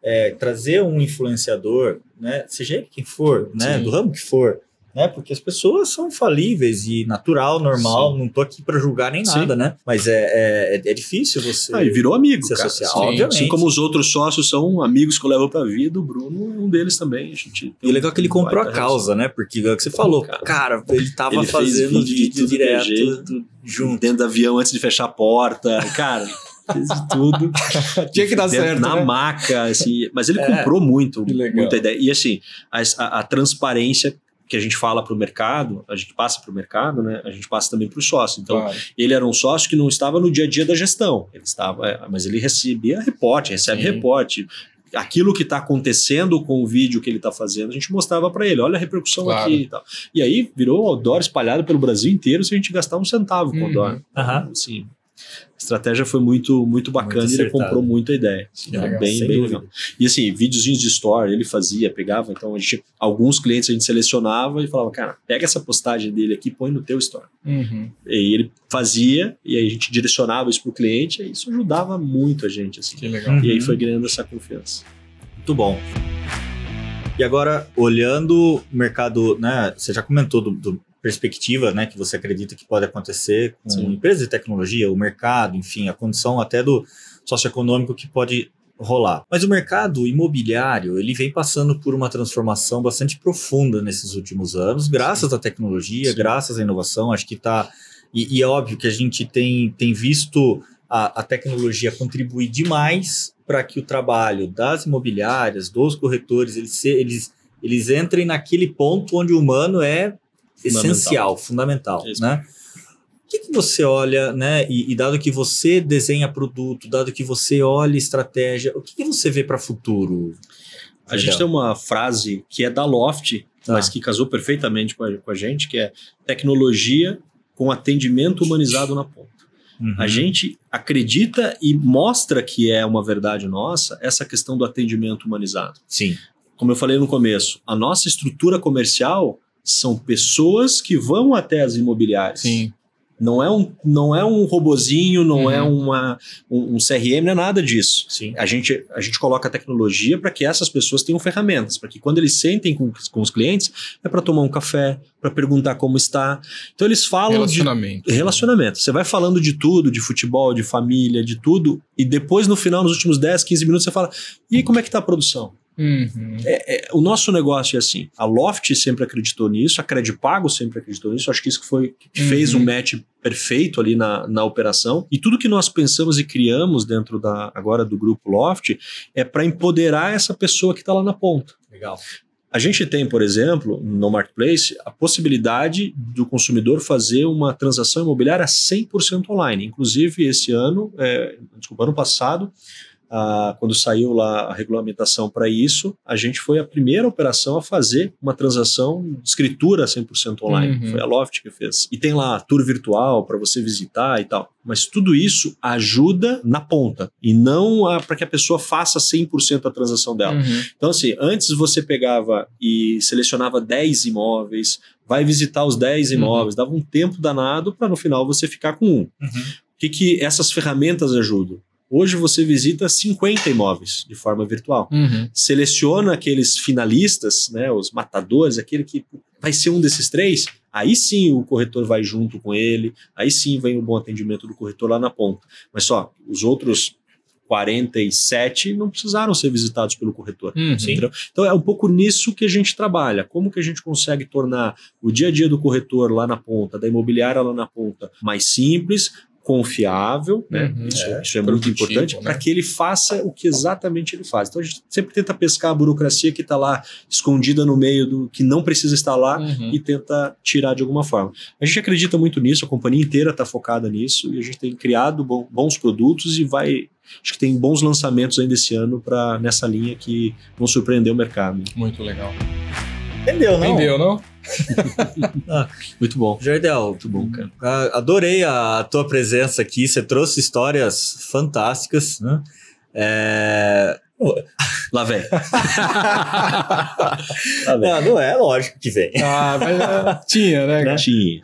é, trazer um influenciador, né? Seja ele quem for, né? Sim. Do ramo que for, né? Porque as pessoas são falíveis e natural, normal, não tô aqui para julgar nem Sim. nada, né? Mas é, é, é difícil você. Ah, e virou amigo, Ser cara. social, Assim, obviamente. Assim como os outros sócios são amigos que eu levo pra vida, o Bruno é um deles também. E o legal é que ele comprou a causa, né? Porque é o que você falou, Cara. cara, ele tava Ele fazendo vídeo é direto jeito, junto. dentro do avião antes de fechar a porta. Cara, fez de tudo. <laughs> Tinha que dar certo. Na né? maca, assim. Mas ele É. comprou muito, Que legal. muita ideia. E assim, a, a- a transparência que a gente fala para o mercado, a gente passa para o mercado, né? A gente passa também para o sócio. Então, Claro. ele era um sócio que não estava no dia a dia da gestão. Ele estava, é, mas ele recebia reporte, recebe Sim. reporte. Aquilo que está acontecendo com o vídeo que ele está fazendo, a gente mostrava para ele. Olha a repercussão Claro. aqui e tal. E aí virou outdoor espalhado pelo Brasil inteiro sem a gente gastar um centavo com Uhum. outdoor. Aham. Assim, a estratégia foi muito, muito bacana Muito e ele comprou muita ideia. Assim, Que era legal, bem, bem dúvida. legal. E assim, videozinhos de store ele fazia, pegava. Então, a gente, alguns clientes a gente selecionava e falava, cara, pega essa postagem dele aqui e põe no teu store. Uhum. E ele fazia, e aí a gente direcionava isso pro cliente, e isso ajudava muito a gente, assim. Que legal. E aí Uhum. foi ganhando essa confiança. Muito bom. E agora, olhando o mercado, né? Você já comentou do, do perspectiva, né? Que você acredita que pode acontecer com Sim. empresas de tecnologia, o mercado, enfim, a condição até do socioeconômico que pode rolar. Mas o mercado imobiliário, ele vem passando por uma transformação bastante profunda nesses últimos anos, graças à tecnologia, Sim. graças à inovação, acho que está... E, e é óbvio que a gente tem, tem visto a, a tecnologia contribuir demais para que o trabalho das imobiliárias, dos corretores, eles, se- eles, eles entrem naquele ponto onde o humano é essencial, fundamental, Isso. né? O que, que você olha, né? E, e dado que você desenha produto, dado que você olha estratégia, o que, que você vê para futuro? A gente tem uma frase que é da Loft, Tá. mas que casou perfeitamente com a, com a gente, que é tecnologia com atendimento humanizado na ponta. Uhum. A gente acredita e mostra que é uma verdade nossa essa questão do atendimento humanizado. Sim. Como eu falei no começo, a nossa estrutura comercial são pessoas que vão até as imobiliárias. Sim. Não é um, não é um robozinho, não Uhum. é uma, um, um CRM, não é nada disso. Sim. A gente, a gente coloca a tecnologia para que essas pessoas tenham ferramentas, para que quando eles sentem com, com os clientes, é para tomar um café, para perguntar como está. Então eles falam de Relacionamento. relacionamento. Você vai falando de tudo, de futebol, de família, de tudo, e depois no final, nos últimos 10, 15 minutos, você fala: e como é que tá a produção? Uhum. É, o nosso negócio é assim. A Loft sempre acreditou nisso, a Credipago sempre acreditou nisso. Acho que isso que foi que Uhum. fez um match perfeito ali na, na operação. E tudo que nós pensamos e criamos dentro da agora do grupo Loft é para empoderar essa pessoa que está lá na ponta. Legal. A gente tem, por exemplo, no Marketplace, a possibilidade do consumidor fazer uma transação imobiliária 100% online. Inclusive, esse ano, é, desculpa, ano passado, ah, quando saiu lá a regulamentação para isso, a gente foi a primeira operação a fazer uma transação de escritura 100% online. Uhum. Foi a Loft que fez. E tem lá tour virtual para você visitar e tal. Mas tudo isso ajuda na ponta e não para que a pessoa faça 100% a transação dela. Uhum. Então, assim, antes você pegava e selecionava 10 imóveis, vai visitar os 10 Uhum. imóveis, dava um tempo danado para no final você ficar com um. Uhum. O que, que essas ferramentas ajudam? Hoje você visita 50 imóveis de forma virtual. Uhum. Seleciona aqueles finalistas, né, os matadores, aquele que vai ser um desses três. Aí sim o corretor vai junto com ele, aí sim vem o bom atendimento do corretor lá na ponta. Mas só, os outros 47 não precisaram ser visitados pelo corretor. Uhum. Então é um pouco nisso que a gente trabalha. Como que a gente consegue tornar o dia a dia do corretor lá na ponta, da imobiliária lá na ponta, mais simples, confiável, né? Uhum. Isso É, isso é muito importante né? para que ele faça o que exatamente ele faz. Então a gente sempre tenta pescar a burocracia que está lá escondida no meio do que não precisa estar lá Uhum. e tenta tirar de alguma forma. A gente acredita muito nisso, a companhia inteira está focada nisso e a gente tem criado bom- bons produtos e vai. Acho que tem bons lançamentos ainda esse ano para nessa linha que vão surpreender o mercado. Muito legal. Entendeu, não? Entendeu, não? <laughs> Muito bom. Jardel, Muito bom, cara. Ah, Adorei a tua presença aqui. Você trouxe histórias fantásticas, né? É... <laughs> Lá vem. Não, não é lógico que vem. Ah, mas é, tinha, né? cara? Tinha.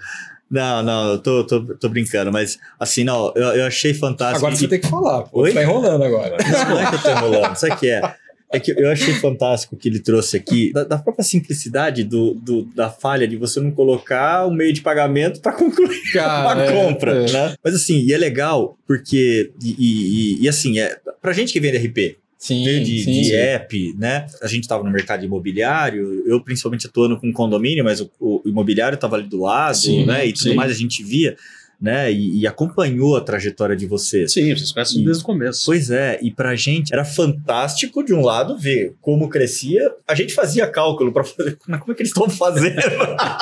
Não, não, eu tô, tô, tô brincando, mas assim, não, eu, eu achei fantástico. Agora E- você tem que falar. Pô, Oi? Você tá enrolando agora. Não, não é que eu tô enrolando, sabe o que é? É que eu achei fantástico o que ele trouxe aqui, da, da própria simplicidade do, do- da falha de você não colocar o meio de pagamento para concluir <laughs> Cara, uma é, compra, é. né? Mas assim, e é legal, porque, e, e- e- assim, é, pra gente que vende RP, Sim, de, sim. de app, né? A gente estava no mercado imobiliário, eu principalmente atuando com condomínio, mas o, o imobiliário estava ali do lado, Sim, né? E tudo sim. mais a gente via, né? E, e acompanhou a trajetória de vocês. Sim, vocês conhecem desde o começo. Pois é, e pra gente era fantástico de um lado ver como crescia. A gente fazia cálculo para fazer, <laughs> como é que eles estão fazendo?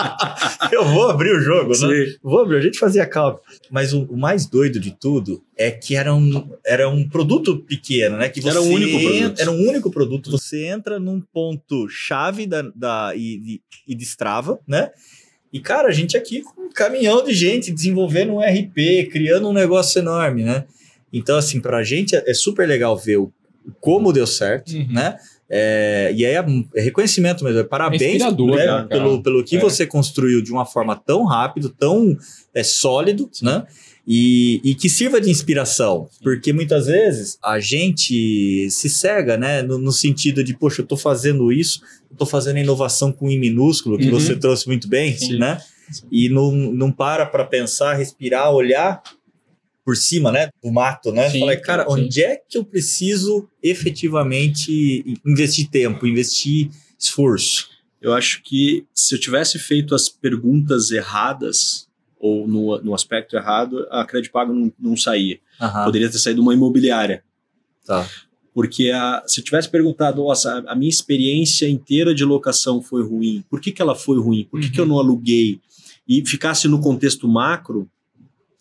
<laughs> eu vou abrir o jogo, né? Sim. Vou abrir, a gente fazia cálculo. Mas o, o mais doido de tudo é que era um, era um produto pequeno, né? Que você Era um único produto. Era um único produto. Você entra num ponto chave da, da, e, e, e destrava, né? E, cara, a gente aqui com um caminhão de gente desenvolvendo um RP, criando um negócio enorme, né? Então, assim, pra gente é é super legal ver o, como deu certo, Uhum. né? É, e aí é, é reconhecimento mesmo, é parabéns inspirador, né, pelo, pelo que É. você construiu de uma forma tão rápido, tão é, sólido, né? E, e que sirva de inspiração, porque muitas vezes a gente se cega, né? No, no sentido de, poxa, eu tô fazendo isso, eu tô fazendo inovação com I minúsculo, que Uhum. você trouxe muito bem, Sim. né? E não, não para para pensar, respirar, olhar por cima, né? Do mato, né? Sim, Fala, cara, sim. onde é que eu preciso efetivamente investir tempo, investir esforço? Eu acho que se eu tivesse feito as perguntas erradas, ou no, no aspecto errado, a Credit Pago não, não saía. Aham, Poderia ter saído uma imobiliária. tá. Porque a- se eu tivesse perguntado, nossa, a, minha experiência inteira de locação foi ruim, por que, que ela foi ruim? Por que, que eu Uhum. não aluguei? E ficasse no contexto macro,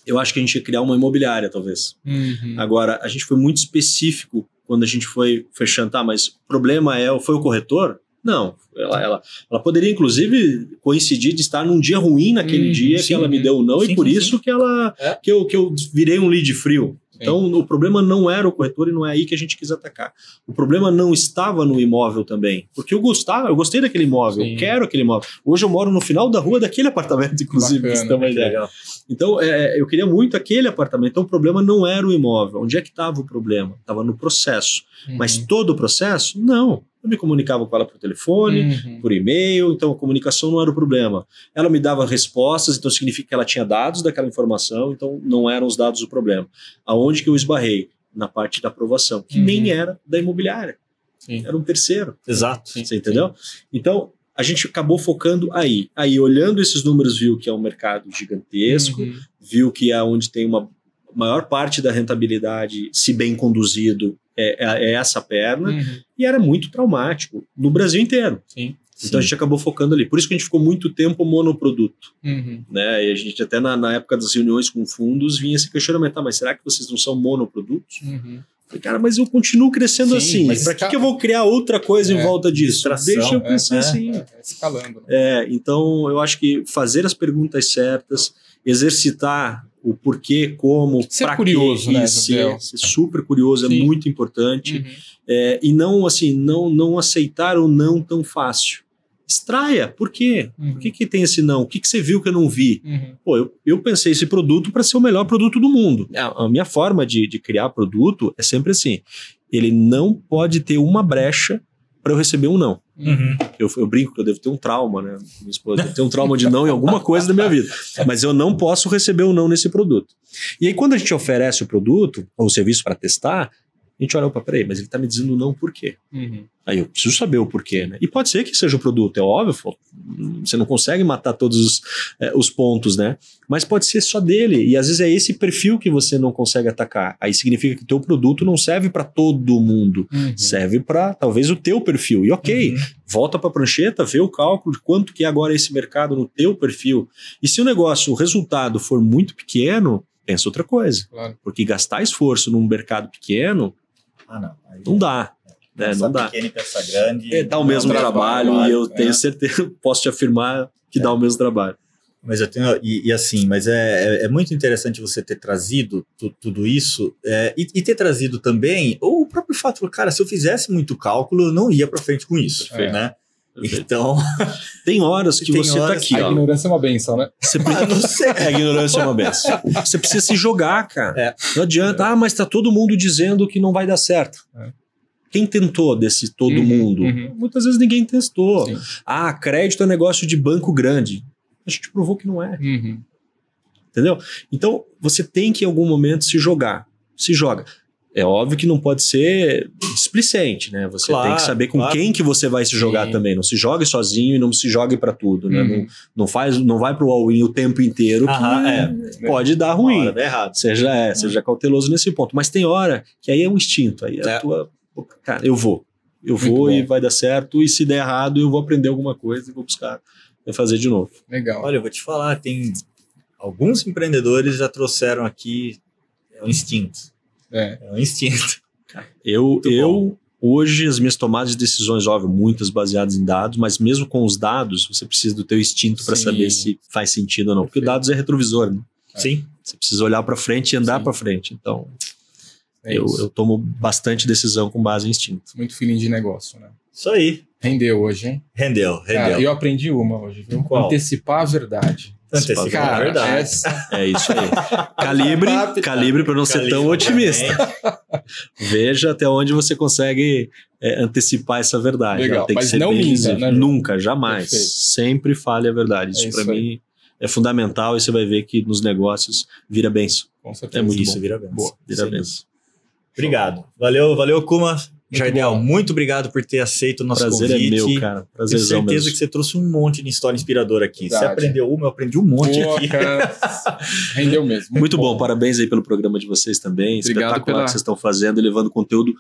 eu acho que a gente ia criar uma imobiliária, talvez. Uhum. Agora, a gente foi muito específico quando a gente foi fechando, tá, mas o problema é, foi o corretor? Não, ela, ela, ela poderia inclusive coincidir de estar num dia ruim naquele Hum, dia sim, que ela me deu o não sim, e por sim, isso que ela É. que, eu, que eu virei um lead frio. Sim. Então o problema não era o corretor e não é aí que a gente quis atacar. O problema não estava no imóvel também, porque eu gostava, eu gostei daquele imóvel, Sim. eu quero aquele imóvel. Hoje eu moro no final da rua daquele apartamento, inclusive, pra você ter uma Bacana, ideia. Legal. Então, é, eu queria muito aquele apartamento. Então, o problema não era o imóvel. Onde é que estava o problema? Estava no processo. Uhum. Mas todo o processo? Não. Eu me comunicava com ela por telefone, Uhum. por e-mail, então a comunicação não era o problema. Ela me dava respostas, então significa que ela tinha dados daquela informação, então não eram os dados o problema. Aonde que eu esbarrei? Na parte da aprovação, que Uhum. nem era da imobiliária, Sim. era um terceiro. Exato. Sim. Você entendeu? Então, a gente acabou focando aí. Aí, olhando esses números, viu que é um mercado gigantesco, Uhum. viu que é onde tem uma maior parte da rentabilidade, se bem conduzido, é, é- é essa perna, Uhum. e era muito traumático no Brasil inteiro. Sim. Então a gente acabou focando ali. Por isso que a gente ficou muito tempo monoproduto. Uhum. Né? E a gente até na, na época das reuniões com fundos vinha esse questionamento, "Ah, mas será que vocês não são monoprodutos? Uhum. Falei, cara, mas eu continuo crescendo Sim, assim. Para que, que eu vou criar outra coisa em É, volta disso? distração, Deixa eu é, crescer é. assim. É, é escalando. né? É, então eu acho que fazer as perguntas certas, exercitar o porquê, como, Ser pra curioso, né, ser, ser super curioso Sim. é muito importante. Uhum. É, e não assim, não, não aceitar o não tão fácil. Extraia, por quê? Uhum. Por que, que tem esse não? O que, que você viu que eu não vi? Uhum. Pô, eu, eu pensei esse produto para ser o melhor produto do mundo. A, a minha forma de, de criar produto é sempre assim: ele não pode ter uma brecha para eu receber um não. Uhum. Eu, eu brinco que eu devo ter um trauma, né? Minha esposa deve ter um trauma de não em alguma coisa da minha vida. Mas eu não posso receber um não nesse produto. E aí, quando a gente oferece o produto ou o serviço para testar, a gente olha, opa, peraí, mas ele está me dizendo não por quê? Uhum. Aí eu preciso saber o porquê, né? E pode ser que seja o produto, é óbvio, você não consegue matar todos os, eh, os pontos, né? Mas pode ser só dele, e às vezes é esse perfil que você não consegue atacar. Aí significa que o teu produto não serve para todo mundo, Uhum. serve para talvez o teu perfil. E ok, Uhum. volta para a prancheta, vê o cálculo de quanto que é agora esse mercado no teu perfil. E se o negócio, o resultado for muito pequeno, pensa outra coisa. Claro. Porque gastar esforço num mercado pequeno Ah, não. Aí, não dá. Né? pensa Não dá. pequeno e pensa grande. É, dá o mesmo dá trabalho, e eu tenho é. certeza, <laughs> posso te afirmar que dá o mesmo trabalho. Mas eu tenho. E, e assim, mas é, é, é muito interessante você ter trazido tu- tudo isso é, e, e ter trazido também o próprio fato, cara, se eu fizesse muito cálculo, eu não ia para frente com isso. Perfeito. Né? Então, <laughs> Tem horas que Tem você horas tá aqui, A ó. ignorância é uma benção, né? Você <laughs> ah, precisa... não sei. A ignorância é uma benção. Você precisa se jogar, cara. É. Não adianta, ah, mas tá todo mundo dizendo que não vai dar certo. É. quem tentou desse todo Uhum, mundo? uhum. Muitas vezes ninguém testou. Sim. Ah, crédito é negócio de banco grande. A gente provou que não é, Uhum. entendeu? Então, você tem que em algum momento se jogar. Se joga. É óbvio que não pode ser displicente, né? Você Claro, tem que saber com claro. quem que você vai se jogar Sim. também. Não se jogue sozinho e não se jogue para tudo, né? Uhum. Não, não faz, não vai pro all-in o tempo inteiro que Aham, é. pode dar ruim. hora dá errado. Seja, é, seja cauteloso nesse ponto. Mas tem hora que aí é um instinto. Aí é, É. a tua. Cara, eu vou. Eu Muito vou e bom. vai dar certo. E se der errado, eu vou aprender alguma coisa e vou buscar e fazer de novo. Legal. Olha, eu vou te falar, tem alguns empreendedores já trouxeram aqui é um instinto. É. É um instinto. Eu, Muito eu hoje, as minhas tomadas de decisões, óbvio, muitas baseadas em dados, mas mesmo com os dados, você precisa do teu instinto para saber se faz sentido ou não. Porque dados é retrovisor, né? Sim. Você precisa olhar para frente e andar para frente. Então, É eu, eu tomo bastante decisão com base em instinto. Muito feeling de negócio, né? Isso aí. Rendeu hoje, hein? Rendeu, rendeu. Cara, eu aprendi uma hoje, viu? Qual? Antecipar a verdade. Antecipar Cara, a verdade. essa É isso aí. <laughs> calibre, Rápida. calibre para não ser tão Calibre, otimista. Veja até onde você consegue é, antecipar essa verdade. Legal, Ela tem mas que ser não bem minta, né? Nunca, jamais. Perfeito. Sempre fale a verdade. Isso, É isso para mim é fundamental e você vai ver que nos negócios vira benção. Com certeza. É muito Isso bom. vira bem. Boa. Vira benção. Obrigado. Valeu, valeu, Kuma. Jardel, bom. muito obrigado por ter aceito o nosso Prazer convite. é meu, cara. Tenho Prazerzão certeza mesmo. que você trouxe um monte de história inspiradora aqui. Você Verdade. aprendeu uma, eu aprendi um monte Boa, aqui. cara. <laughs> Rendeu mesmo. Muito bom. parabéns aí pelo programa de vocês também. Obrigado Espetacular pela- que vocês estão fazendo e levando conteúdo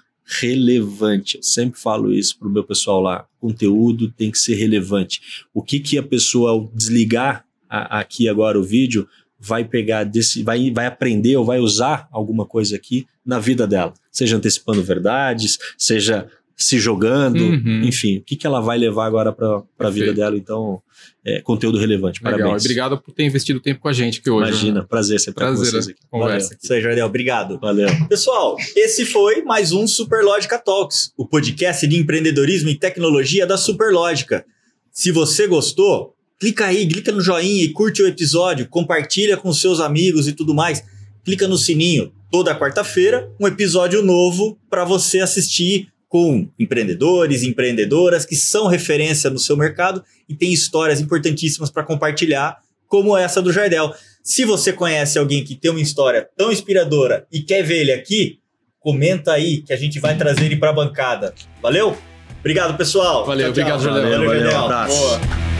relevante. Eu sempre falo isso pro meu pessoal lá. Conteúdo tem que ser relevante. O que que a pessoa, ao desligar a- aqui agora o vídeo, vai pegar desse, vai, vai aprender ou vai usar alguma coisa aqui na vida dela? Seja antecipando verdades, seja se jogando, Uhum. enfim, o que, que ela vai levar agora para a vida dela? Então, é, conteúdo relevante. Legal. Parabéns. Obrigado por ter investido tempo com a gente aqui hoje. Imagina, prazer ser Prazer vocês a aqui. conversa. Isso aí, Jardel. Obrigado. Valeu. Pessoal, esse foi mais um Superlógica Talks, o podcast de empreendedorismo e tecnologia da Superlógica. Se você gostou, clica aí, clica no joinha e curte o episódio, compartilha com seus amigos e tudo mais. Clica no sininho. Toda quarta-feira, um episódio novo para você assistir com empreendedores e empreendedoras que são referência no seu mercado e tem histórias importantíssimas para compartilhar, como essa do Jardel. Se você conhece alguém que tem uma história tão inspiradora e quer ver ele aqui, comenta aí que a gente vai trazer ele para a bancada. Valeu? Obrigado, pessoal. Valeu, Tchau, tchau. obrigado, Jardel. Valeu, Valeu, Jardel. abraço. Boa.